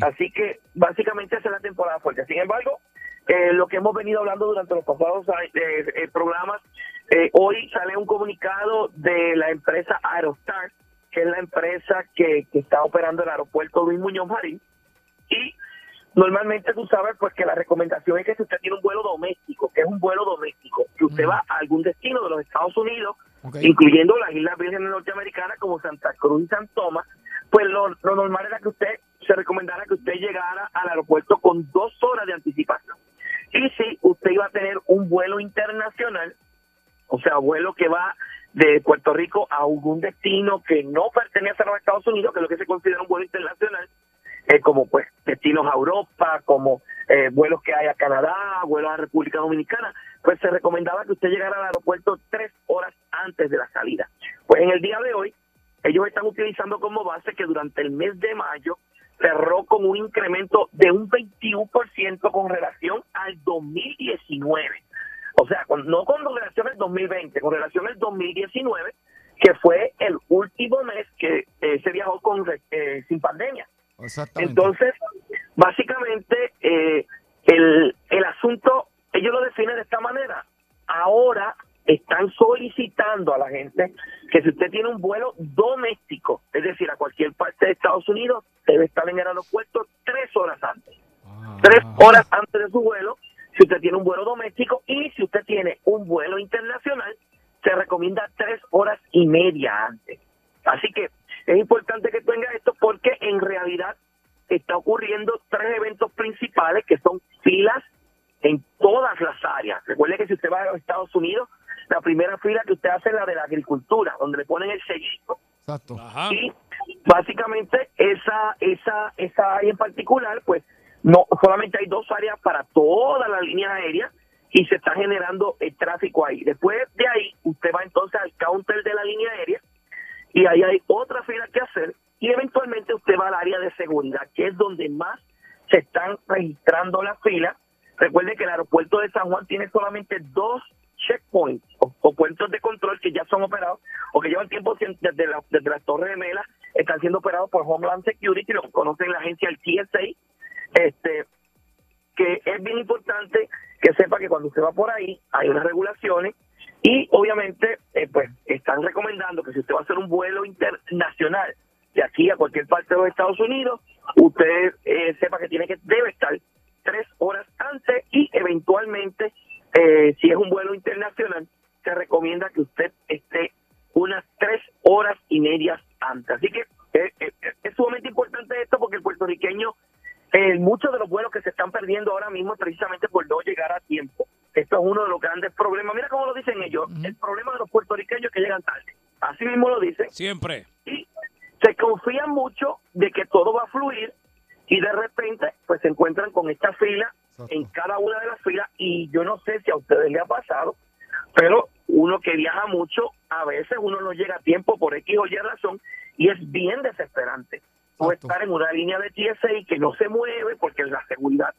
Así que básicamente esa es la temporada fuerte. Sin embargo, eh, lo que hemos venido hablando durante los pasados eh, eh, programas, eh, hoy sale un comunicado de la empresa Aerostar, que es la empresa que, que está operando el aeropuerto Luis Muñoz Marín, y normalmente tú sabes pues que la recomendación es que si usted tiene un vuelo doméstico, que es un vuelo doméstico, que usted va a algún destino de los Estados Unidos, incluyendo las Islas Vírgenes Norteamericanas como Santa Cruz y San Tomás, pues lo, lo normal era que usted se recomendara que usted llegara al aeropuerto con dos horas de anticipación. Y si usted iba a tener un vuelo internacional, o sea, vuelo que va de Puerto Rico a algún destino que no pertenece a los Estados Unidos, que es lo que se considera un vuelo internacional, eh, como pues destinos a Europa, como eh, vuelos que hay a Canadá, vuelos a República Dominicana, pues se recomendaba que usted llegara al aeropuerto tres horas antes de la salida. Pues en el día de hoy, ellos están utilizando como base que durante el mes de mayo cerró con un incremento de un 21% con relación al 2019. O sea, con- no con relación al 2020, con relación al 2019, que fue el último mes que eh, se viajó con eh, sin pandemia. Exactamente. Entonces, básicamente, eh, el, el asunto, ellos lo definen de esta manera. Ahora están solicitando a la gente que si usted tiene un vuelo doméstico, es decir, a cualquier parte de Estados Unidos, debe estar en el aeropuerto tres horas antes. Tres horas antes de su vuelo, si usted tiene un vuelo doméstico y si usted tiene un vuelo internacional, se recomienda tres horas y media antes. Así que es importante que tenga esto porque en realidad está ocurriendo tres eventos principales que son filas en todas las áreas. Recuerde que si usted va a los Estados Unidos, la primera fila que usted hace es la de la agricultura, donde le ponen el sellito. Exacto. Y básicamente esa esa esa área en particular, pues no solamente hay dos áreas para toda la línea aérea y se está generando el tráfico ahí. Después de ahí, usted va entonces al counter de la línea aérea y ahí hay otra fila que hacer y eventualmente usted va al área de seguridad, que es donde más se están registrando las filas. Recuerde que el aeropuerto de San Juan tiene solamente dos checkpoints o, o puestos de control que ya son operados o que llevan tiempo desde la, desde la Torre de Mela, están siendo operados por Homeland Security, lo conocen la agencia el TSA, este que es bien importante que sepa que cuando usted va por ahí hay unas regulaciones y obviamente eh, pues están recomendando que si usted va a hacer un vuelo internacional de aquí a cualquier parte de los Estados Unidos, usted eh, sepa que tiene que debe estar tres horas antes y eventualmente eh, si es un vuelo internacional se recomienda que usted esté unas tres horas y medias antes. Así que eh, eh, es sumamente importante esto porque el puertorriqueño eh, muchos de los vuelos que se están perdiendo ahora mismo es precisamente por no llegar a tiempo. Esto es uno de los grandes problemas. Mira cómo lo dicen ellos. El problema de los puertorriqueños es que llegan tarde. Así mismo lo dicen. Siempre. Y se confían mucho de que todo va a fluir y de repente pues se encuentran con esta fila en cada una de las filas y yo no sé si a ustedes les ha pasado, pero uno que viaja mucho, a veces uno no llega a tiempo por X o Y razón y es bien desesperante. O estar en una línea de TSA y que no se mueve porque la seguridad,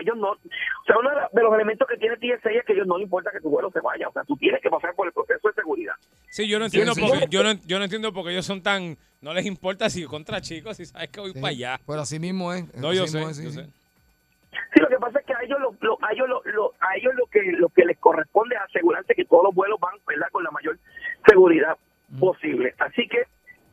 ellos no, o sea, uno de la- de los elementos que tiene TSA es que a ellos no les importa que tu vuelo se vaya, o sea, tú tienes que pasar por el proceso de seguridad. Sí, yo no entiendo sí, porque sí. yo no, yo no entiendo porque ellos son tan no les importa si contra chicos si sabes que voy para allá. Pero así mismo es. No, yo sé, es, sí, yo sé. Sí, lo que pasa es que a ellos lo, lo- a ellos lo, lo- a ellos lo que lo que les corresponde es asegurarse que todos los vuelos van ¿verdad? con la mayor seguridad posible. Así que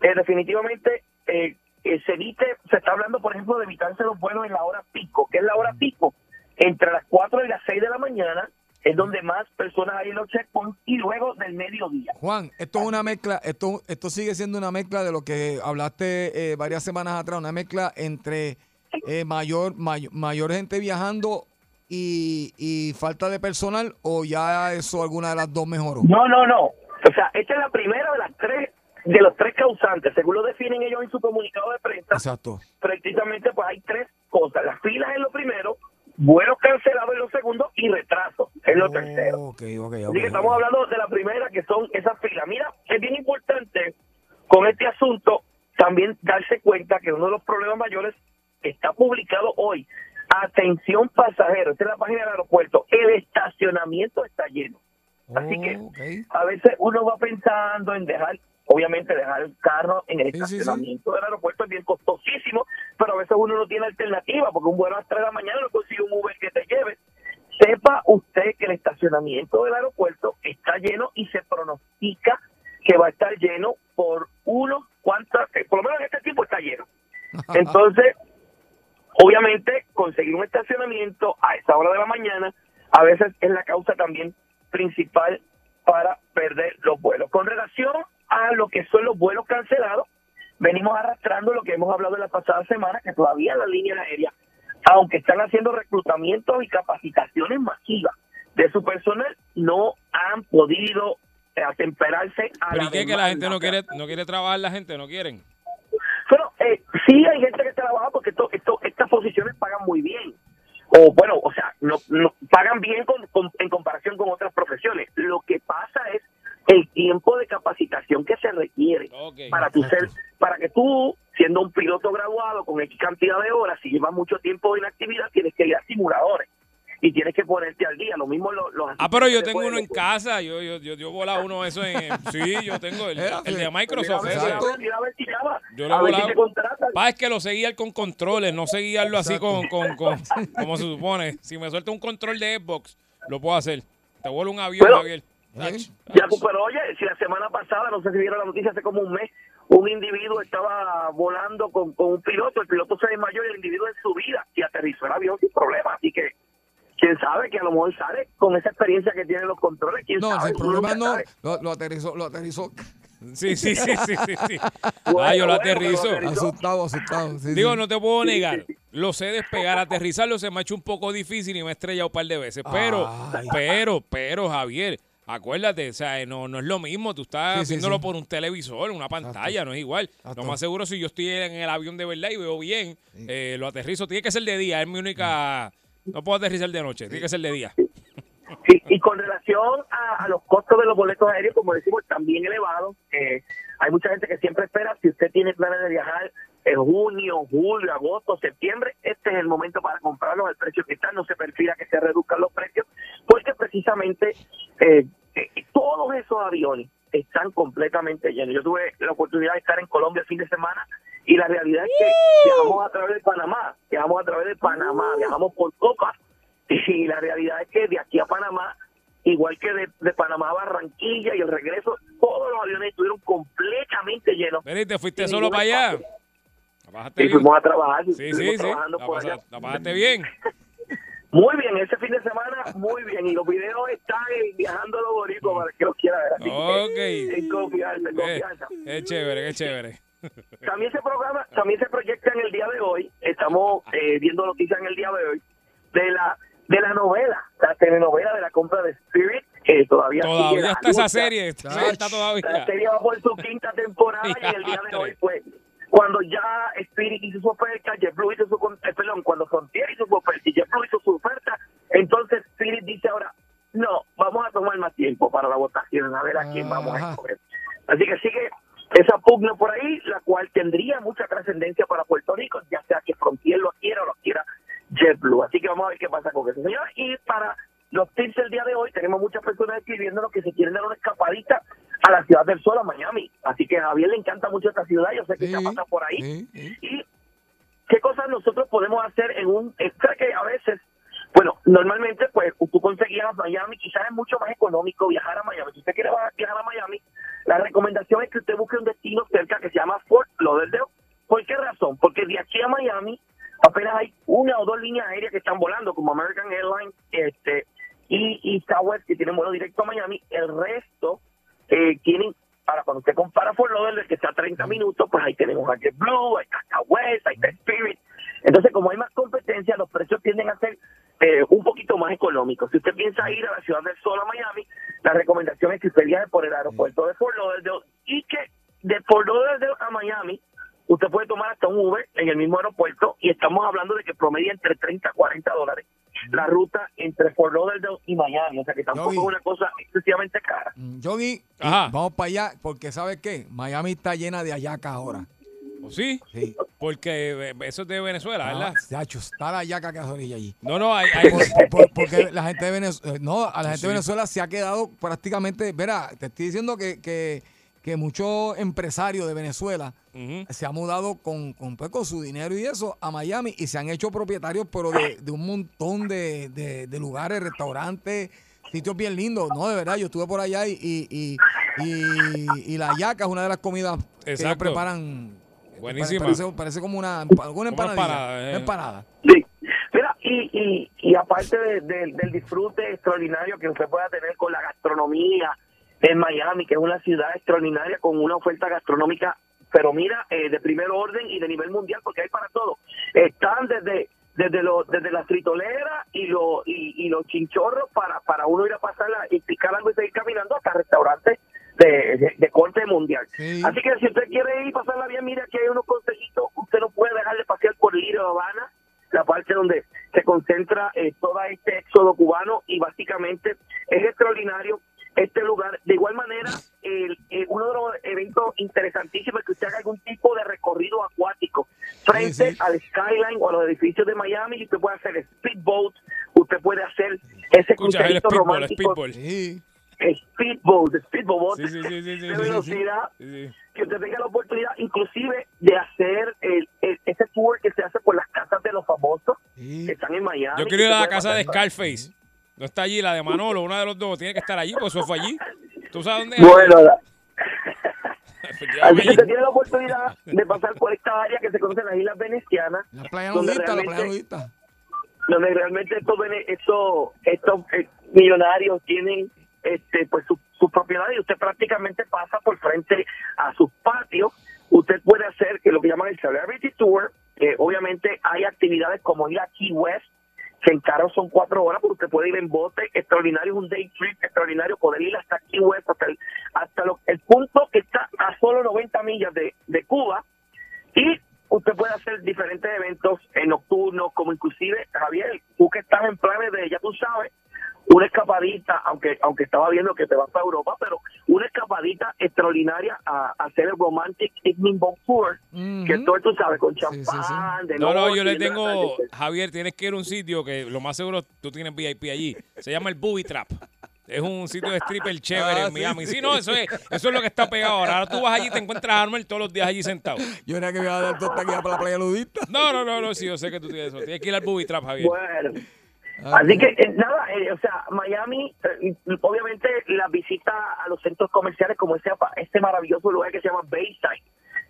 eh, definitivamente eh, eh, se evite, se está hablando por ejemplo de evitarse los vuelos en la hora pico, que es la hora pico entre las 4 y las 6 de la mañana, es donde más personas hay en los checkpoints y luego del mediodía. Juan, esto es una mezcla, esto, esto sigue siendo una mezcla de lo que hablaste eh, varias semanas atrás, una mezcla entre eh, mayor, mayor mayor gente viajando y, y falta de personal o ya eso alguna de las dos mejoró. No, no, no. O sea, esta es la primera de las tres de los tres causantes, según lo definen ellos en su comunicado de prensa. Exacto. Precisamente, pues hay tres cosas. Las filas es lo primero, vuelos cancelados es lo segundo y retrasos es lo tercero. Ok, ok, Así que estamos hablando de la primera, que son esas filas. Mira, es bien importante con este asunto mayores, está publicado hoy. Atención pasajeros, esta es la página del aeropuerto, el estacionamiento está lleno. Así que a veces uno va pensando en dejar, obviamente dejar el carro en el estacionamiento del aeropuerto es bien costosísimo, pero a veces uno no tiene alternativa porque un vuelo a las 3 de la mañana no consigue un Uber que te lleve. Sepa usted que el estacionamiento del aeropuerto está lleno y se pronostica que va a estar lleno por unos cuantas, eh, por lo menos en este tiempo está lleno. Entonces, obviamente, conseguir un estacionamiento a esa hora de la mañana a veces es la causa también principal para perder los vuelos. Con relación a lo que son los vuelos cancelados, venimos arrastrando lo que hemos hablado en la pasada semana, que todavía las líneas aéreas, aunque están haciendo reclutamientos y capacitaciones masivas de su personal, no han podido eh, atemperarse a ¿Pero la y qué? Que la gente no quiere, no quiere trabajar, la gente no quieren. Pero eh, sí hay gente que trabaja porque esto, esto, estas posiciones pagan muy bien. O bueno, o sea, no, no pagan bien con- con- en comparación con otras profesiones. Lo que pasa es el tiempo de capacitación que se requiere para tu ser, para que tú, siendo un piloto graduado con X cantidad de horas, si llevas mucho tiempo en actividad, tienes que ir a simuladores y tienes que ponerte al día. Lo mismo los, los Ah, pero yo tengo de uno en casa. Yo, yo, yo, yo he volado uno de esos en. Sí, yo tengo el, el de Microsoft. Mira, ese. mira, mira, mira a ver si llama. Yo lo he A ver si volado. te contratan. Pa, es que lo sé guiar con controles, no sé guiarlo así con, con, con, como se supone. Si me suelta un control de Xbox, lo puedo hacer. Te vuelo un avión, Bueno, Ya, pero oye, si la semana pasada, no sé si vieron la noticia hace como un mes, un individuo estaba volando con, con un piloto, el piloto se desmayó y el individuo en su vida y aterrizó el avión sin problema. Así que, quién sabe que a lo mejor sale con esa experiencia que tienen los controles. ¿Quién No, sabe? el problema no, lo, lo aterrizó, lo aterrizó. Sí, sí, sí, sí, sí. sí. Bueno, ah, yo lo aterrizo. Asustado, asustado. sí, Digo, no te puedo negar. Lo sé despegar, aterrizarlo se me ha hecho un poco difícil y me he estrellado un par de veces. Pero, pero, pero, Javier, acuérdate, o sea, no, no es lo mismo. Tú estás Sí, sí. por un televisor, una pantalla, no es igual. Lo más seguro, si yo estoy en el avión de verdad y veo bien, eh, lo aterrizo. Tiene que ser de día, es mi única. No puedo aterrizar de noche, tiene que ser de día. Sí, y con relación a, a los costos de los boletos aéreos, como decimos, también elevados. Eh, hay mucha gente que siempre espera, si usted tiene planes de viajar en junio, julio, agosto, septiembre, este es el momento para comprarlos al precio que están. No se perfila que se reduzcan los precios, porque precisamente eh, todos esos aviones están completamente llenos. Yo tuve la oportunidad de estar en Colombia el fin de semana y la realidad es que viajamos a través de Panamá, viajamos a través de Panamá, viajamos por Copa y la realidad es que de aquí a Panamá, igual que de, de Panamá a Barranquilla y el regreso, todos los aviones estuvieron completamente llenos. Vení, ¿te fuiste solo para allá? ¿La Y bien? fuimos a trabajar. Sí, sí, sí. La, por pasa- allá. la pasaste bien. Muy bien, ese fin de semana, muy bien. Y los videos están en Viajando a los Boricuas para el que los quiera ver. Así que, Ok. En confianza, en Eh, confianza. Qué chévere, qué chévere. También se programa, también se proyecta en el día de hoy, estamos eh, viendo noticias en el día de hoy, de la de la novela, la telenovela de la compra de Spirit, que todavía sigue Todavía la está esa serie. Está, está La todavía. serie va por su quinta temporada y el día de hoy, pues, cuando ya Spirit hizo su oferta, JetBlue hizo su, eh, perdón, cuando Frontier hizo su oferta y JetBlue hizo su oferta, entonces Spirit dice ahora, no, vamos a tomar más tiempo para la votación, a ver a quién vamos a escoger. Así que sigue esa pugna por ahí, la cual tendría mucha trascendencia para Puerto Rico, ya sea que Frontier lo quiera o lo quiera JetBlue. Así que vamos a ver qué pasa con eso, señor. Y para los tips del día de hoy, tenemos muchas personas escribiéndonos que se quieren dar una escapadita a la ciudad del sol, a Miami. Así que a Javier le encanta mucho esta ciudad, yo sé que se pasa por ahí. Y qué cosas nosotros podemos hacer en un... ¿sabes que a veces, bueno, normalmente pues tú conseguías a Miami, quizás es mucho más económico viajar a Miami. Si usted quiere viajar a Miami, la recomendación es que usted busque un destino cerca que se llama Fort Lauderdale. ¿Por qué razón? Porque de aquí a Miami apenas hay una o dos líneas aéreas que están volando, como American Airlines este y, y Southwest, que tienen vuelo directo a Miami. El resto eh, tienen, para cuando usted compara Fort Lauderdale, que está a 30 minutos, pues ahí tenemos a JetBlue, ahí está Southwest, ahí está Spirit. Entonces, como hay más competencia, los precios tienden a ser eh, un poquito más económicos. Si usted piensa ir a la Ciudad del Sol a Miami, la recomendación es que usted viaje por el aeropuerto de Fort Lauderdale y que de Fort Lauderdale a Miami usted puede tomar hasta un Uber en el mismo aeropuerto y estamos hablando de que promedia entre 30 a 40 dólares la ruta entre Fort Lauderdale y Miami. O sea que tampoco Yogi. es una cosa excesivamente cara. Yogi, vamos para allá, porque ¿sabes qué? Miami está llena de ayacas ahora. ¿O sí? Sí. Porque eh, eso es de Venezuela, ¿verdad? Ah, chacho, está la yaca que orilla allí. No, no, hay... hay- Por- por- porque la gente de Venezuela, no, a la gente Sí. de Venezuela se ha quedado prácticamente, verá, te estoy diciendo que, que, que muchos empresarios de Venezuela se han mudado con, con, pues, con su dinero y eso a Miami y se han hecho propietarios, pero de, de un montón de, de- de lugares, restaurantes, sitios bien lindos. No, de verdad, yo estuve por allá y, y, y, y- y la yaca es una de las comidas que ellos Exacto. preparan. Buenísima. Parece, parece como una, alguna empanada, eh. una empanada. Sí. Mira, y, y, y aparte de- de- del disfrute extraordinario que usted pueda tener con la gastronomía en Miami, que es una ciudad extraordinaria con una oferta gastronómica, pero mira, eh, de primer orden y de nivel mundial, porque hay para todo. Están desde desde lo, desde las tritoleras y, lo, y, y los chinchorros para, para uno ir a pasarla y picar algo y seguir caminando hasta restaurantes de, de, de corte mundial. Sí. Así que si usted quiere ir y pasarla bien, mira que hay unos consejitos. Usted no puede dejar de pasear por Little Habana, la parte donde se concentra eh, todo este éxodo cubano y básicamente es extraordinario este lugar. De igual manera, el, eh, uno de los eventos interesantísimos es que usted haga algún tipo de recorrido acuático frente Sí, sí. al skyline o a los edificios de Miami y usted puede hacer speedboat, usted puede hacer ese Escucha, el crucerito romántico, speedball. Sí. speedboat, speedboat Sí, sí, sí, sí, sí, de velocidad sí, sí. que usted tenga la oportunidad inclusive de hacer el, el- ese tour que se hace por las casas de los famosos Sí. que están en Miami. Yo quiero ir a la casa de Scarface. No está allí, la de Manolo, una de los dos. Tiene que estar allí, pues eso fue allí. ¿Tú sabes dónde es? Bueno, la- así que allí. usted tiene la oportunidad de pasar por esta área que se conoce en las Islas Venecianas, La playa donde nudista, la playa nudista. donde realmente estos, estos, estos eh, millonarios tienen este pues sus sus propiedades y usted prácticamente pasa por frente a sus patios. Usted puede hacer que lo que llaman el Celebrity Tour. que obviamente hay actividades como ir a Key West, que carro son cuatro horas, pero usted puede ir en bote extraordinario, es un day trip extraordinario, poder ir hasta Key West, hasta el, hasta lo- el punto que está a solo 90 millas de, de Cuba. Y usted puede hacer diferentes eventos en nocturnos, como inclusive, Javier, tú que estás en planes de, ya tú sabes, una escapadita, aunque aunque estaba viendo que te vas para Europa, pero una escapadita extraordinaria a, a hacer el Romantic Evening Boat Tour, que todo tú sabes, con Sí, sí, sí. champán, de No, no, yo le tengo, Javier, tienes que ir a un sitio que lo más seguro tú tienes VIP allí. Se llama el Booby Trap. Es un sitio de stripper chévere Ah, en Miami. sí. Sí, no, eso es, eso es lo que está pegado ahora. Ahora tú vas allí y te encuentras a Arnold todos los días allí sentado. Yo era que me iba a dar toda aquí para la playa nudista. No, no, no, no, sí, yo sé que tú tienes eso. Tienes que ir al Booby Trap, Javier. Bueno, Ah, Así que eh, nada, eh, o sea, Miami, eh, obviamente la visita a los centros comerciales como ese, este maravilloso lugar que se llama Bayside,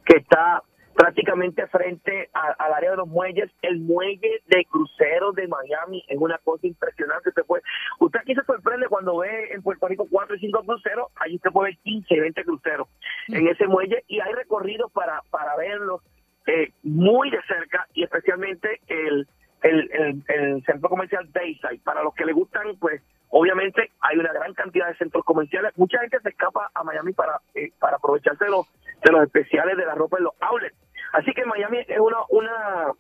que está prácticamente frente a- al área de los muelles, el muelle de cruceros de Miami es una cosa impresionante. Usted, puede, usted aquí se sorprende cuando ve en Puerto Rico cuatro y cinco cruceros, allí usted puede ver 15, 20 cruceros en ese muelle y hay recorridos para, para verlos eh, muy de cerca y especialmente el, el, el, el centro comercial Bayside. Para los que le gustan, pues obviamente hay una gran cantidad de centros comerciales. Mucha gente se escapa a Miami para, eh, para aprovecharse de los, de los especiales de la ropa en los outlets. Así que Miami es una, una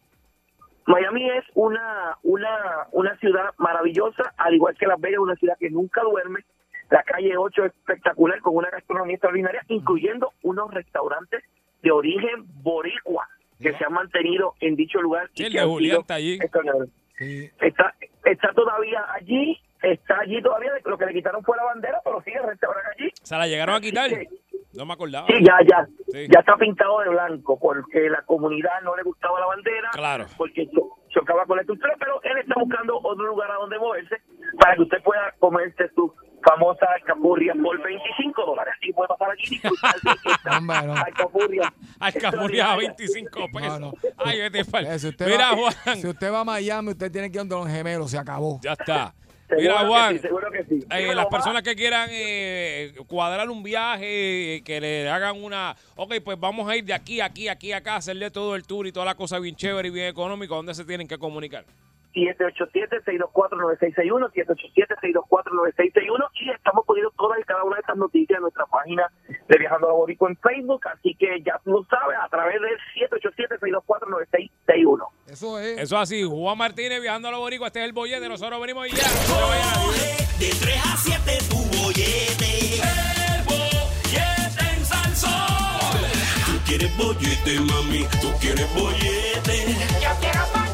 Miami es una, una, una ciudad maravillosa, al igual que Las Vegas, una ciudad que nunca duerme. La calle 8 es espectacular, con una gastronomía extraordinaria, incluyendo unos restaurantes de origen boricua que se han mantenido en dicho lugar. Sí, y el que de Julián está allí. Sí. Está, está todavía allí, está allí todavía, lo que le quitaron fue la bandera, pero sigue el restaurante allí. Se la llegaron a quitar. Sí. No me acordaba. Sí, ya, ya. Sí. Ya está pintado de blanco porque la comunidad no le gustaba la bandera. Claro. Porque cho- chocaba con la estructura, pero él está buscando otro lugar a donde moverse para que usted pueda comerse su famosa alcapurria por 25 dólares. Y puede pasar aquí y disfrutar de esta Hombre, no. alcapurria. Alcapurria a 25 pesos. No, no. Ay, vete Eh, si, usted Mira, va, Juan. si usted va a Miami, usted tiene que ir donde los gemelos, se acabó. Ya está. Mira, que Juan. sí, seguro que sí. eh, las personas que quieran eh, cuadrar un viaje, eh, que le hagan una. Ok, pues vamos a ir de aquí, aquí, aquí, acá, hacerle todo el tour y toda la cosa bien chévere y bien económica. ¿Dónde se tienen que comunicar? 787-624-9661, 787-624-9661 y estamos poniendo todas y cada una de estas noticias en nuestra página de Viajando a Boricua en Facebook, así que ya tú lo sabes, a través del 787-624-9661. Eso es. Eso así, Juan Martínez viajando a los boricuas. Este es el bollete. Nosotros venimos y ya. De 3 a 7 tu bollete. El bollete en Salsón. Tú quieres bollete, mami, tú quieres bollete. Yo quiero bollete,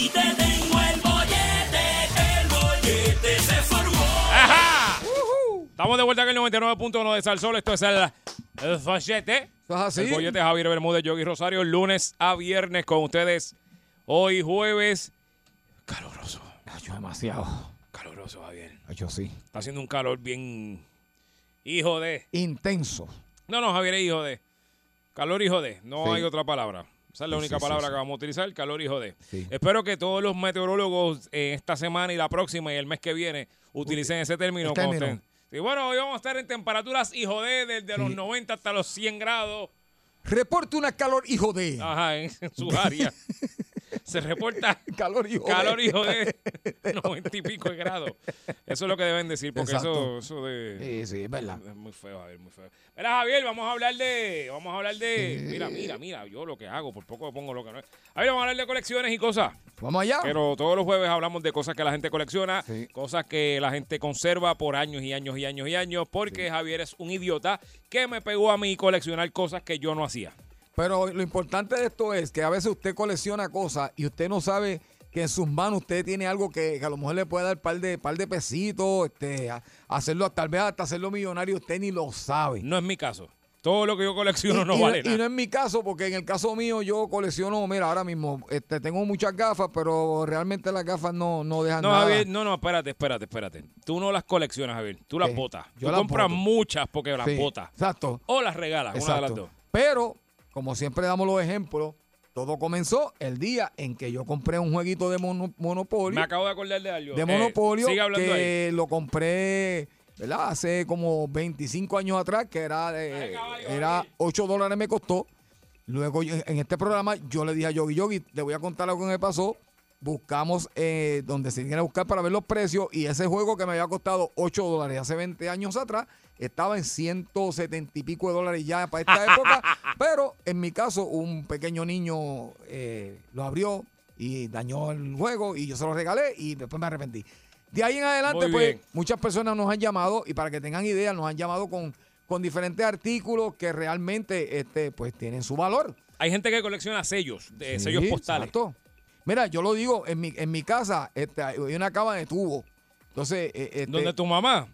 aquí te tengo el bollete, el bollete se formó. ¡Ajá! Estamos de vuelta en el 99.1 de Salsol. Esto es el, el Bollete. Así. El Bollete Javier Bermúdez, Yogi Rosario, lunes a viernes con ustedes. Hoy jueves. Caluroso. Yo demasiado. Caluroso, Javier. Yo sí. Está haciendo un calor bien. Hijo de. Intenso. No, no, Javier es hijo de. Calor hijo de. No Sí. hay otra palabra. Esa es la Sí, única sí, palabra sí. que vamos a utilizar, calor hijo de. Sí. Espero que todos los meteorólogos en esta semana y la próxima y el mes que viene utilicen ese término. Sí, bueno, hoy vamos a estar en temperaturas hijo de desde los Sí. 90 hasta los 100 grados. Reporte una calor, hijo de. Ajá, en, en su área. Se reporta Calor, hijo calor de. hijo de 90 y pico de grados. Eso es lo que deben decir, porque Exacto. eso, eso de... Sí, sí, es verdad. Es muy feo, Javier, muy feo. Mira, Javier, vamos a hablar de. Vamos a hablar de. Mira, mira, mira, yo lo que hago, por poco pongo lo que no es. Javier, vamos a hablar de colecciones y cosas. Vamos allá. Pero todos los jueves hablamos de cosas que la gente colecciona, Sí. cosas que la gente conserva por años y años y años y años, porque Javier es un idiota que me pegó a mí coleccionar cosas que yo no hacía. Pero lo importante de esto es que a veces usted colecciona cosas y usted no sabe que en sus manos usted tiene algo que, que a lo mejor le puede dar par de, par de pesitos, este, a- hacerlo, tal vez hasta hacerlo millonario, usted ni lo sabe. No es mi caso. Todo lo que yo colecciono Y- no y, vale y nada. no es mi caso, porque en el caso mío yo colecciono, mira, ahora mismo este, tengo muchas gafas, pero realmente las gafas no, no dejan No, nada. Javier, no, no, espérate, espérate, espérate. Tú no las coleccionas, Javier. Tú las botas. Yo Tú las compras boto. muchas porque las Sí, botas. Exacto. O las regalas, una de las Exacto. dos. Pero, como siempre damos los ejemplos, todo comenzó el día en que yo compré un jueguito de mono- Monopoly. Me acabo de acordar de algo. de Eh, Monopolio hablando ahí. que lo compré ¿verdad? hace como 25 años atrás, que era, de- era 8 dólares me costó. Luego en este programa yo le dije a Yogi, Yogi, te voy a contar lo que me pasó. Buscamos eh, donde se tiene que buscar para ver los precios y ese juego que me había costado 8 dólares hace 20 años atrás estaba en 170 y pico de dólares ya para esta época. pero en mi caso, un pequeño niño eh, lo abrió y dañó el juego y yo se lo regalé y después me arrepentí. De ahí en adelante, pues, muchas personas nos han llamado y para que tengan idea, nos han llamado con, con diferentes artículos que realmente este, pues, tienen su valor. Hay gente que colecciona sellos, de Sí, sellos postales. exacto. Mira, yo lo digo, en mi, en mi casa este, hay una cama de tubo. Entonces, eh, este, ¿Dónde tu mamá?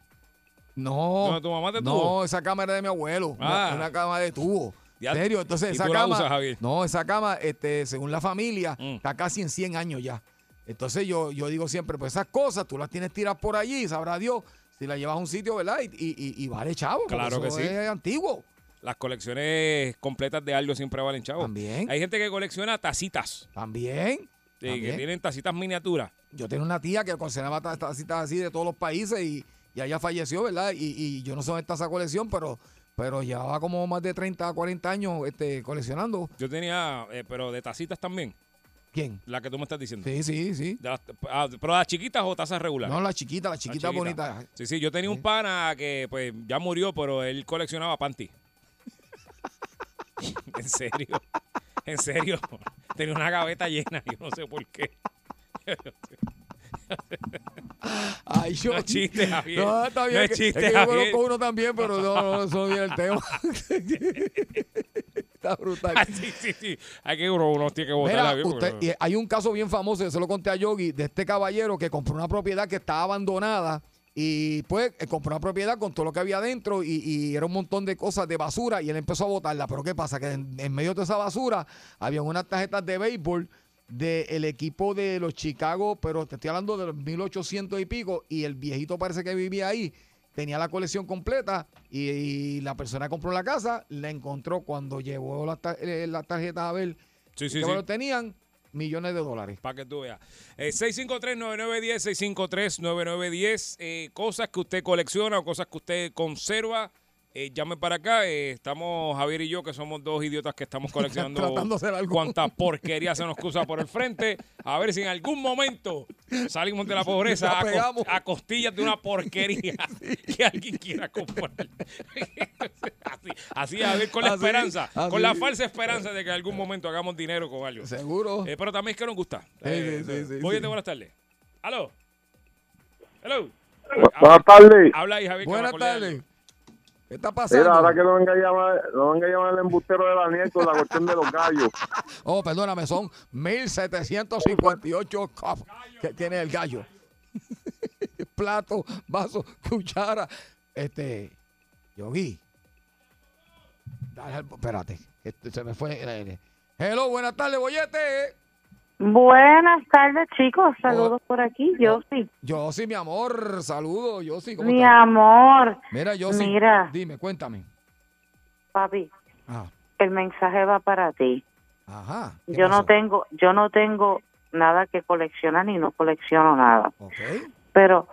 No, ¿Dónde tu mamá te no, tuvo? esa cama era de mi abuelo, Ah. una, una cama de tubo. ¿En serio? Entonces, ¿Y esa tú la cama, usas, Javier? no, esa cama, este, según la familia, Mm. está casi en 100 años ya. Entonces, yo, yo digo siempre, pues esas cosas tú las tienes tiradas por allí, sabrá Dios si las llevas a un sitio, ¿verdad? Y, y, y- y vale, chavo. porque Claro que eso sí. Es antiguo. Las colecciones completas de algo siempre valen chavo. También. Hay gente que colecciona tacitas. También. sí, que también. tienen tacitas miniaturas. Yo tenía una tía que coleccionaba ta- tacitas así de todos los países y, y ella falleció, ¿verdad? Y, y yo no sé dónde está esa colección, pero, pero llevaba como más de 30, 40 años este, coleccionando. Yo tenía, eh, pero de tacitas también. ¿Quién? La que tú me estás diciendo. Sí, sí, sí. De las- ah, pero las chiquitas o tazas regulares. No, la chiquita, la chiquita chiquita. bonita. Sí, sí, yo tenía un pana que pues ya murió, pero él coleccionaba panty. en serio. En serio. Tenía una gaveta llena, yo no sé por qué. Ay, yo. No es chiste, Javier. No, está bien. No es chiste, que yo conozco uno también, pero no, no, eso no viene el tema. está brutal. Ah, sí, sí, sí. Hay que uno, uno tiene que votar Mira, usted- porque- hay un caso bien famoso, yo se lo conté a Yogi, de este caballero que compró una propiedad que estaba abandonada y pues eh, compró una propiedad con todo lo que había dentro y, y era un montón de cosas de basura y él empezó a botarla. Pero ¿qué pasa? Que en, en medio de esa basura había unas tarjetas de béisbol del equipo de los Chicago, pero te estoy hablando de los 1800 y pico y el viejito parece que vivía ahí. Tenía la colección completa y, y la persona que compró la casa la encontró cuando llevó las ta- eh, tarjetas a ver Sí, sí, que sí. lo tenían millones de dólares. Para que tú veas. Eh, 653-9910, 653-9910. Eh, cosas que usted colecciona o cosas que usted conserva. Eh, llame para acá. eh, estamos Javier y yo, que somos dos idiotas que estamos coleccionando cuanta porquería se nos cruza por el frente. A ver si en algún momento salimos de la pobreza La a, a costillas de una porquería que alguien quiera comprar. así, así, Javier, con la Así, esperanza, así. con la falsa esperanza de que en algún momento hagamos dinero con algo. Seguro. Eh, pero también es que nos gusta. Eh, sí, sí, sí, Oye, sí. buenas tardes. Aló. Hello. Buenas tardes. Habla ahí, Javier. Buenas tardes. ¿Qué está pasando? Mira, ahora que no venga a llamar, no venga a llamar el embustero de Daniel con la cuestión de los gallos. Oh, perdóname, son 1758 cups que tiene el gallo. Plato, vaso, cuchara. Este, Yogi. Dale, Espérate, que se me fue. Hello, buenas tardes, Boyete. Buenas tardes, chicos. Saludos por aquí. Yo sí. Yo sí, mi amor. Saludos, yo sí. ¿cómo Mi estás? amor. Mira, yo sí. Mira. Dime, cuéntame. Papi, Ah, el mensaje va para ti. ajá. ¿qué Yo no tengo, yo no tengo nada que coleccionar ni no colecciono nada. Ok. Pero,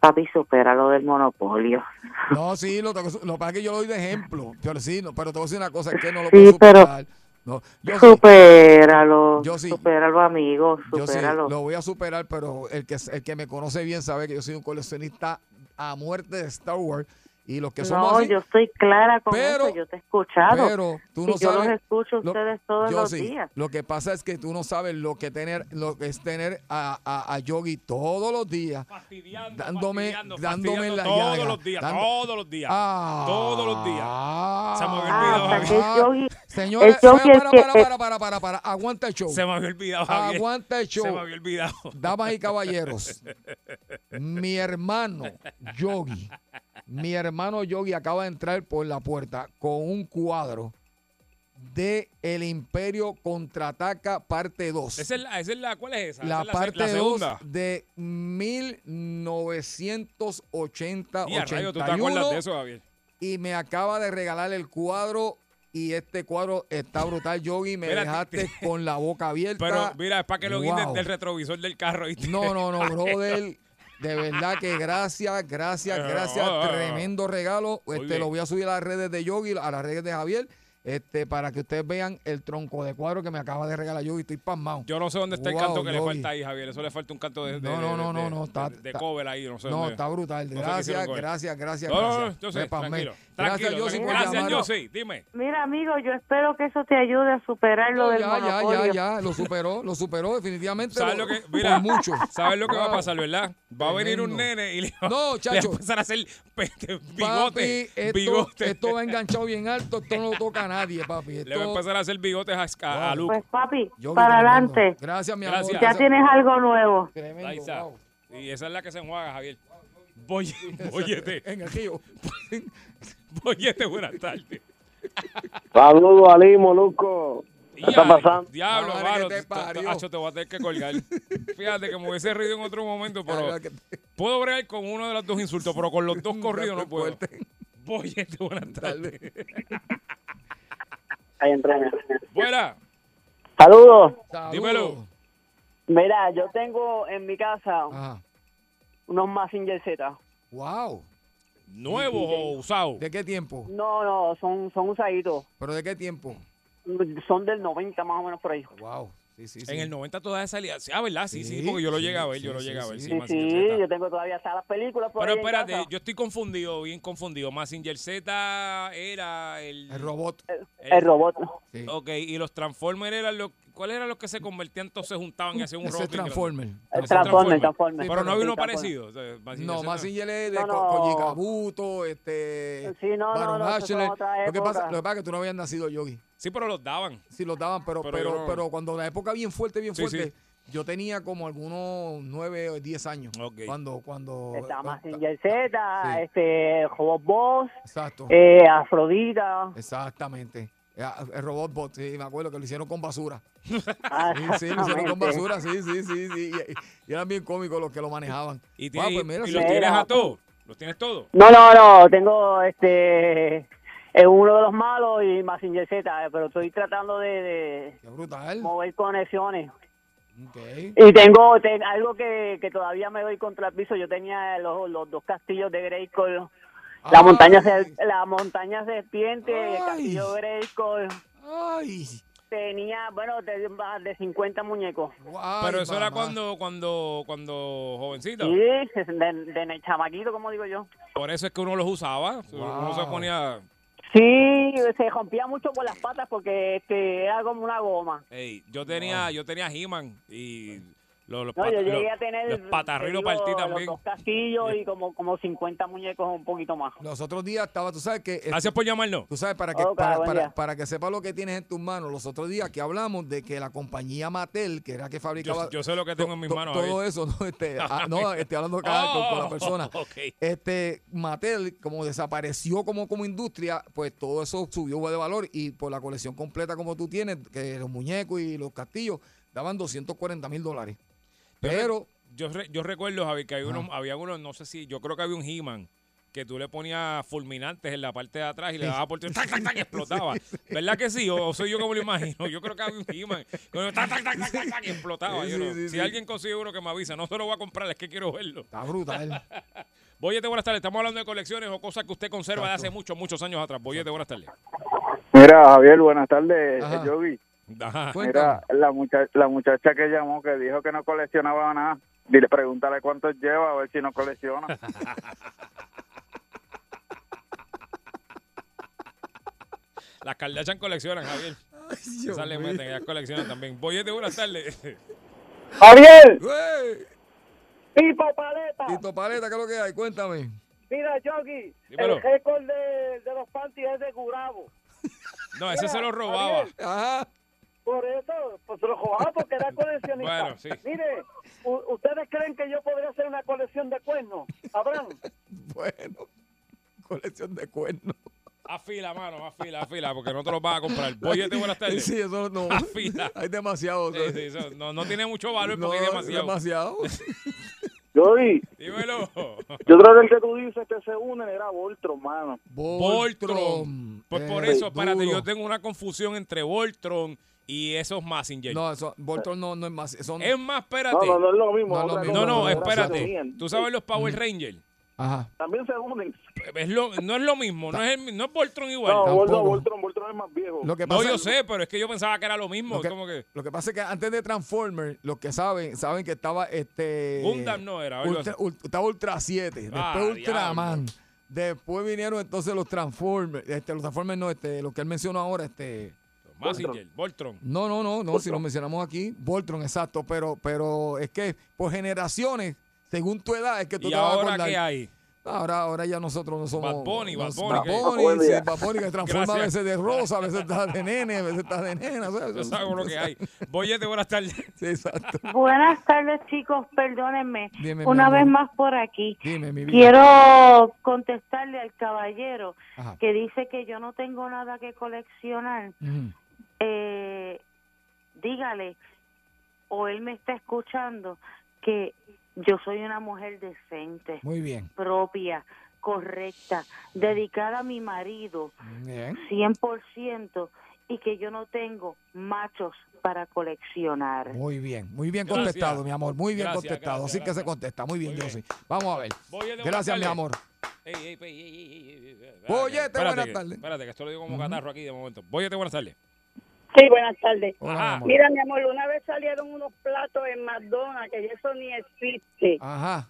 papi, supera lo del monopolio. No, sí, lo, tengo- lo que pasa es que yo lo doy de ejemplo. Pero sí, no, pero te voy a decir una cosa, es que no lo Sí, puedo pero- superar. No, yo Supéralo, Yo sí. supéralo, amigo, yo sí, lo voy a superar, pero el que, el que me conoce bien sabe que yo soy un coleccionista a muerte de Star Wars. Y los que somos no, así, yo estoy clara con Pero- eso, yo te he escuchado. pero tú y no yo sabes los escucho a lo- ustedes todos yo los sí. días. Lo que pasa es que tú no sabes lo que tener, lo que es tener a, a, a Yogi todos los días, Fastidiando, dándome, fastidiando, dándome en fastidiando la todos llaga, los días, dando- todos los días, Ah. todos los días. Se me había Ah, olvidado, Yogi- Señores, para, para, para, para, para, para, aguanta el show. Se me había olvidado, Javier. Aguanta el show. Se me había olvidado. Damas y caballeros, mi hermano Yogi, mi hermano Yogi acaba de entrar por la puerta con un cuadro de El Imperio Contraataca parte 2. Esa es la, esa es la, ¿cuál es esa? la Esa es la, parte la 2 segunda. de 1980 Y a rayo, ¿tú te acuerdas de eso, Javier? y me acaba de regalar el cuadro y este cuadro está brutal, Yogi, me Mira, dejaste con la boca abierta. Pero mira, es para que lo guindes Wow. del retrovisor del carro. No, no, no, brother. De verdad que gracias, gracias, gracias. Ah. Tremendo regalo. Este lo voy a subir a las redes de Yogi, a las redes de Javier, este, para que ustedes vean el tronco de cuadro que me acaba de regalar Yogi. Estoy pasmado. Yo no sé dónde está el canto que le falta ahí, Javier. Eso le falta un canto de, No, no, no, no, de- no, está- de, cover ahí. No sé No, dónde. está brutal. Gracias, él. gracias, gracias, No, no, gracias. no, yo sé. Tranquilo. Gracias, Yossi, por Gracias. Yossi. Dime. Mira, amigo, yo espero que eso te ayude a superar lo No, del ya, ya, monopolio. ya, ya, lo superó, lo superó definitivamente. ¿Sabes lo que, mira, mucho. ¿sabes lo que va a pasar, verdad? Va a venir un nene y le va, No, le va chacho. a empezar a hacer bigote. Papi, esto, bigote. esto va enganchado bien alto, esto no lo toca a nadie, papi. le va a Esto- empezar a hacer bigotes a, a, a Luke. Pues, papi, para adelante. Gracias, mi Gracias. amor. Ya tienes algo nuevo. Tremendo, Ahí está. wow. Y esa es la que se enjuaga, Javier. Boy, boyete. En el río. Boyete, buenas tardes. Saludos a Limo, Luco. ¿Qué está pasando? Diablo, mano. que te voy a tener que colgar. Fíjate que me hubiese reído en otro momento, pero puedo bregar con uno de los dos insultos, pero con los dos corridos no puedo. Boyete, buenas tardes. Ahí entré. Buena. Saludos. Saludos. Dímelo. Mira, yo tengo en mi casa Ajá. unos Massinger Z. Wow. ¿Nuevo o usado? ¿De qué tiempo? No, no, son, son usaditos. ¿Pero de qué tiempo? Son del 90 más o menos por ahí. Wow. Sí, sí, sí. En el 90 todavía salía. Sí, ah, ¿verdad? Sí, sí, Sí, porque yo lo sí, llegué a ver, sí, yo lo sí, llegué a sí, ver. sí. Sí, Sí, Mazinger sí, Z. yo tengo todavía hasta las películas por Pero ahí en espérate, casa. yo estoy confundido, bien confundido. Mazinger Z era el... El robot. El robot. Sí. Ok, y los Transformers eran los... ¿Cuáles eran los que se convertían, todos se juntaban y hacían un grande? Transformer. Transformer, Transformer. Transformer. Pero no había Sí, uno parecido. o sea, Mazinger No, más es de No, Co- no. Koji Kabuto, este. Sí, no, no, Baron no, Lo que pasa, época. lo que pasa es que tú no habías nacido, Yogi. Sí, pero los daban. Sí, los daban, pero, Pero pero, cuando la época bien fuerte, bien fuerte, sí. yo tenía como algunos nueve o diez años. Ok. Cuando, cuando. Está Massinger Z, Sí. este, Robot Boss, Exacto. eh, Afrodita. Exactamente. Eh, El robot bot, sí, me acuerdo que lo hicieron con basura. Ah, Sí, sí, lo hicieron con basura, sí, sí, sí, sí. Y, y eran bien cómicos los que lo manejaban. ¿Y, Ah, pues mira, y sí. los tienes a todos? ¿Los tienes todos? No, no, no, tengo este eh, uno de los malos y Massinger Z, eh, pero estoy tratando de, de Qué brutal. mover conexiones. Y tengo te- algo que, que todavía me doy contra el piso. Yo tenía los, los dos castillos de Grayskull. La montaña, se- la montaña serpiente, el castillo Grayskull. Ay. Tenía, bueno, de, de 50 muñecos. Ay, Pero eso era mamá. cuando, cuando, cuando jovencito. Sí, de, de, chamaquito, como digo yo. Por eso es que uno los usaba. Uno se ponía... Sí, se rompía mucho por las patas porque este, era como una goma. Ey, yo tenía, yo tenía He-Man y Los, los, No, pata- yo llegué los- a tener los patarrinos te para ti digo, también. Los dos castillos y como, como 50 muñecos un poquito más. Los otros días estaba, tú sabes que... Gracias por llamarnos. Tú sabes, para que, Ok, para, para, para que sepa lo que tienes en tus manos, los otros días que hablamos de que la compañía Mattel, que era que fabricaba... Yo, yo sé lo que tengo en mis to- manos. Todo Javier. eso, no, este, ah, no, estoy hablando acá con, con la persona. Oh, ok. Este, Mattel, como desapareció como, como industria, pues todo eso subió de valor y por la colección completa como tú tienes, que los muñecos y los castillos, daban 240 mil dólares. Pero, yo, re- yo recuerdo, Javier, que había unos, había unos, no sé si, yo creo que había un He-Man que tú le ponías fulminantes en la parte de atrás y le dabas por ¡tac, tac, tac! y explotaba. ¿Verdad que sí? O, o soy yo me lo imagino. Yo creo que había un He-Man que ¡tac, tac, tac, tac, tac, tac! y explotaba. Sí, Yo sí, no- sí, si sí. alguien consigue uno que me avisa, no se lo voy a comprar, es que quiero verlo. está brutal. Boyete, buenas tardes. Estamos hablando de colecciones o cosas que usted conserva de hace muchos, muchos años atrás. Boyete, buenas tardes. Mira, Javier, buenas tardes. Yogi. Ajá. Mira, la, mucha- la muchacha que llamó que dijo que no coleccionaba nada, dile, pregúntale cuántos lleva a ver si no colecciona. Las Kardashian coleccionan, Javier. Dios Esas le meten, ellas coleccionan también. Boyete, buenas tardes. ¡Javier! Pipo Paleta. Tito Paleta, ¿qué es lo que hay? Cuéntame. Mira, Yogi, Dímelo. el récord de, de los panties es de Gurabo. No, ese se lo robaba. Javier, Ajá. Por eso, pues lo robaba porque era coleccionista. Bueno, sí. Mire, ¿ustedes creen que yo podría hacer una colección de cuernos? Abraham. Bueno, colección de cuernos. Afila, mano, afila, afila, porque no te los vas a comprar. Boyete, buenas tardes. Sí, eso no. Afila. Hay demasiado. Sí, sí, eso no, no tiene mucho valor No, porque hay demasiado. demasiado. Dímelo. yo creo que el que tú dices que se une era Voltron, mano. Voltron. Pues por Eh, eso, espérate, duro. yo tengo una confusión entre Voltron y esos Massinger. No, eso, Voltron no, no es más. Son, Es más, espérate. No, no, no es lo mismo. No lo mismo. No, no, espérate. ¿Tú sabes los Power Rangers? Ajá. También se unen. Es lo- no es lo mismo, no es, el, no es Voltron igual. No. Voltron, Voltron, Voltron es más viejo. Lo que No, pasa, yo sé, pero es que yo pensaba que era lo mismo. Lo que, como que lo que pasa es que antes de Transformers, los que saben, saben que estaba este. Gundam no era, Ultra- estaba Ultra 7, después Ah, Ultraman. Después vinieron entonces los Transformers. Este, los Transformers no, este, lo que él mencionó ahora, este. Massinger, Voltron. No, no, no, no, si lo mencionamos aquí, Voltron, exacto, pero, pero es que por generaciones, según tu edad, es que tú ¿Y te vas a ahora acordar. qué hay? Ahora, ahora ya nosotros no somos. Bad Bunny, Bad Bunny, Bad que- Bunny, sí. Bad Bunny que transforma a Gracias. veces de rosa, a veces está de nene, a veces está de nena. ¿sabes? Yo sabes lo que hay. Boyete, buenas tardes. Sí, exacto. Buenas tardes, chicos. Perdónenme. Dime, Una vez más por aquí. Dime, mi vida. Quiero contestarle al caballero Ajá. que dice que yo no tengo nada que coleccionar. Ujú. Eh, dígale, o él me está escuchando, que yo soy una mujer decente, Muy bien. propia, correcta, dedicada a mi marido, Bien. 100%, y que yo no tengo machos para coleccionar. Muy bien, muy bien Gracias. contestado, mi amor, muy bien Gracias, contestado. gracias, Así que gracias. se contesta, muy bien. Vamos a ver. Gracias, mi amor. Ey, ey, ey, ey, ey, ey, ey, ey. Boyete, Espérate buenas que- tardes. Espérate, que esto lo digo como Ujú. catarro aquí de momento. Boyete, buenas tardes. Sí, buenas tardes. Ajá. Mira, mi amor, una vez salieron unos platos en McDonald's, que eso ni existe. Ajá.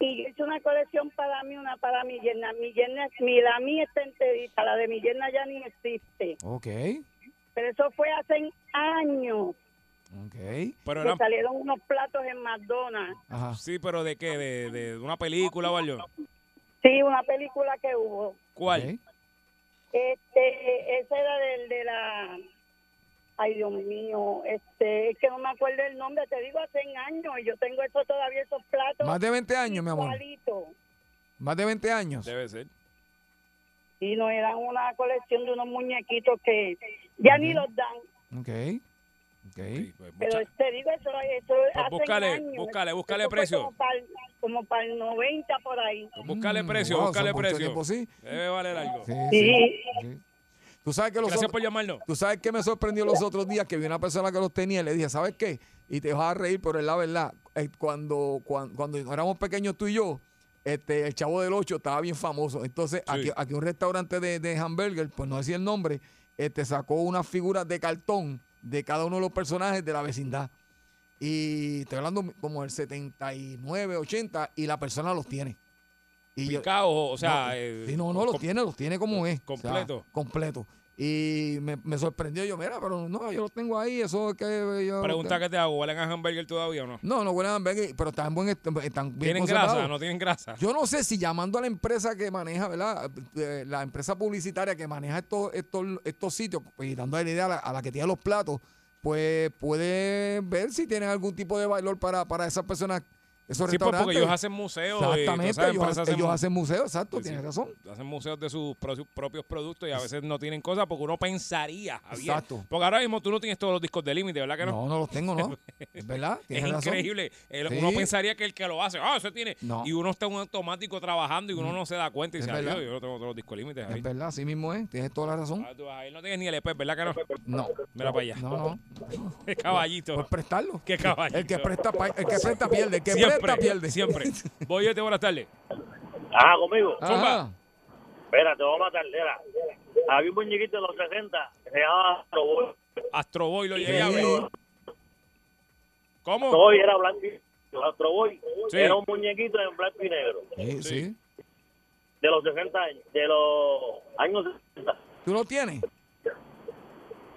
Y yo hice una colección para mí, una para mi yerna. Mi yerna, mi, la mía está enterita, la de mi yerna ya ni existe. Ok. Pero eso fue hace años Ok. Pero eran, salieron unos platos en McDonald's. Ajá. sí, pero ¿de qué? ¿De, de una película o algo? Sí, una película que hubo. ¿Cuál? Este, ese era del de la... Ay, Dios mío, este, es que no me acuerdo el nombre, te digo, hace años, y yo tengo eso todavía, esos platos. Más de 20 años, mi amor. igualitos. Más de 20 años. Debe ser. Y no eran una colección de unos muñequitos que ya ni Ujú. los dan. Ok. Ok. Sí, pues, Pero te digo, eso, eso hace búscale, años. búscale, búscale Eso precio. Como para, el- como para el 90 por ahí. pues búscale Mm, precio, wow, búscale precio. tiempo, sí. Debe valer algo. Sí, Sí. sí, sí. Tú sabes que los Gracias otros- por llamarnos. Tú sabes que me sorprendió los otros días que vi una persona que los tenía y le dije, ¿sabes qué? Y te vas a reír, pero es la verdad. Eh, Cuando, cuando, cuando éramos pequeños tú y yo, este, el Chavo del Ocho estaba bien famoso. Entonces, Sí. aquí, aquí un restaurante de, de hamburger, pues no decía el nombre, este, sacó unas figuras de cartón de cada uno de los personajes de la vecindad. Y estoy hablando como el 79, 80, y la persona los tiene. Y yo- o sea, no, eh, no, no, los tiene, los tiene como es. o sea, completo. Y me, me sorprendió. Yo, mira, pero no, yo lo tengo ahí. Eso es que yo. Pregunta que te hago, ¿huelen a hamburger todavía o no? No, no huelen a hamburgues, pero están, buen, est- están bien ¿Tienen grasa? ¿No tienen grasa? Yo no sé si llamando a la empresa que maneja, ¿verdad? Eh, La empresa publicitaria que maneja estos, estos, estos sitios pues, y dando la idea a la, a la que tiene los platos, pues puede ver si tienen algún tipo de valor para, para esas personas, esos Sí, pues, restaurantes. porque ellos hacen museos. y Exactamente, ellos, hacen museos, exacto, Sí, tienes sí. razón. Hacen museos de sus pro- propios productos y a veces no tienen cosas porque uno pensaría, Javier. Exacto. Porque ahora mismo tú no tienes todos los discos de límite, ¿verdad que no? No, no los tengo, ¿no? Es verdad, Es razón. increíble. El-. Uno pensaría que el que lo hace, ah, eso tiene. No. Y uno está en un automático trabajando y uno no se da cuenta y dice. "Adiós, yo no tengo todos los discos de límite. Es verdad, así mismo es, tienes toda la razón. Ah, tú, Javier, no tienes ni el EP, ¿verdad que no? No. Mira para allá. No, no. Qué caballito. Por prestarlo. Qué caballito. El que presta, el que presta pierde, el que siempre, pierde. Siempre. Boyete, buenas tardes. Ah, conmigo. Ajá. Espera, te voy a matar. Había un muñequito de los 60 que se llamaba Astro Boy. Astro Boy lo Sí. llegué a ver. ¿Cómo? Astro Boy era blanco y Astro Boy Sí. era un muñequito en blanco y negro. Sí, sí. De los 60 años. De los años 60. ¿Tú lo tienes?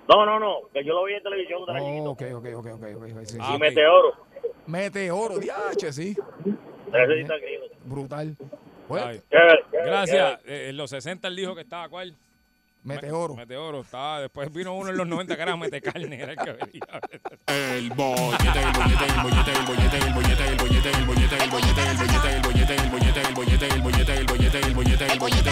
No, no, no. Que yo lo vi en televisión Oh, ok, ok, ok, ok, ok, ok, sí, chiquito. sí. Y Meteoro. Meteoro, diache, sí. Ese sí está aquí. Brutal. Pues, chévere, Gracias. Eh, en los 60 él dijo que estaba cuál. Meteoro. Meteoro. Estaba, después vino uno en los 90 que era Metecarne. Era el que venía. El bollete, el bollete, el bollete, el bollete, el bollete, el bollete, el bollete, el bollete, el bollete, el bollete, el bollete, el bollete, el bollete, el bollete, el bollete, el bollete.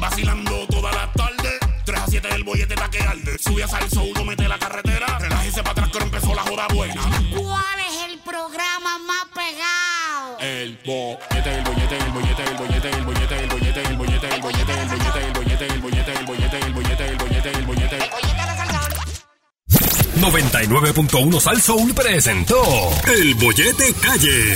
Vacilando toda la tarde. 3 a 7 el bollete está que arde. Sube a salso, uno mete la carretera. Relájese para atrás que empezó la joda buena. ¿Cuál es el programa más pegado? El bollete, el bollete, el bollete, el bollete, el bollete, el bollete, el bollete, el bollete, el bollete, el bollete, el bollete, el bollete, el bollete, el bollete, el bollete. 99.1 Sal Soul presentó El Bollete Calle.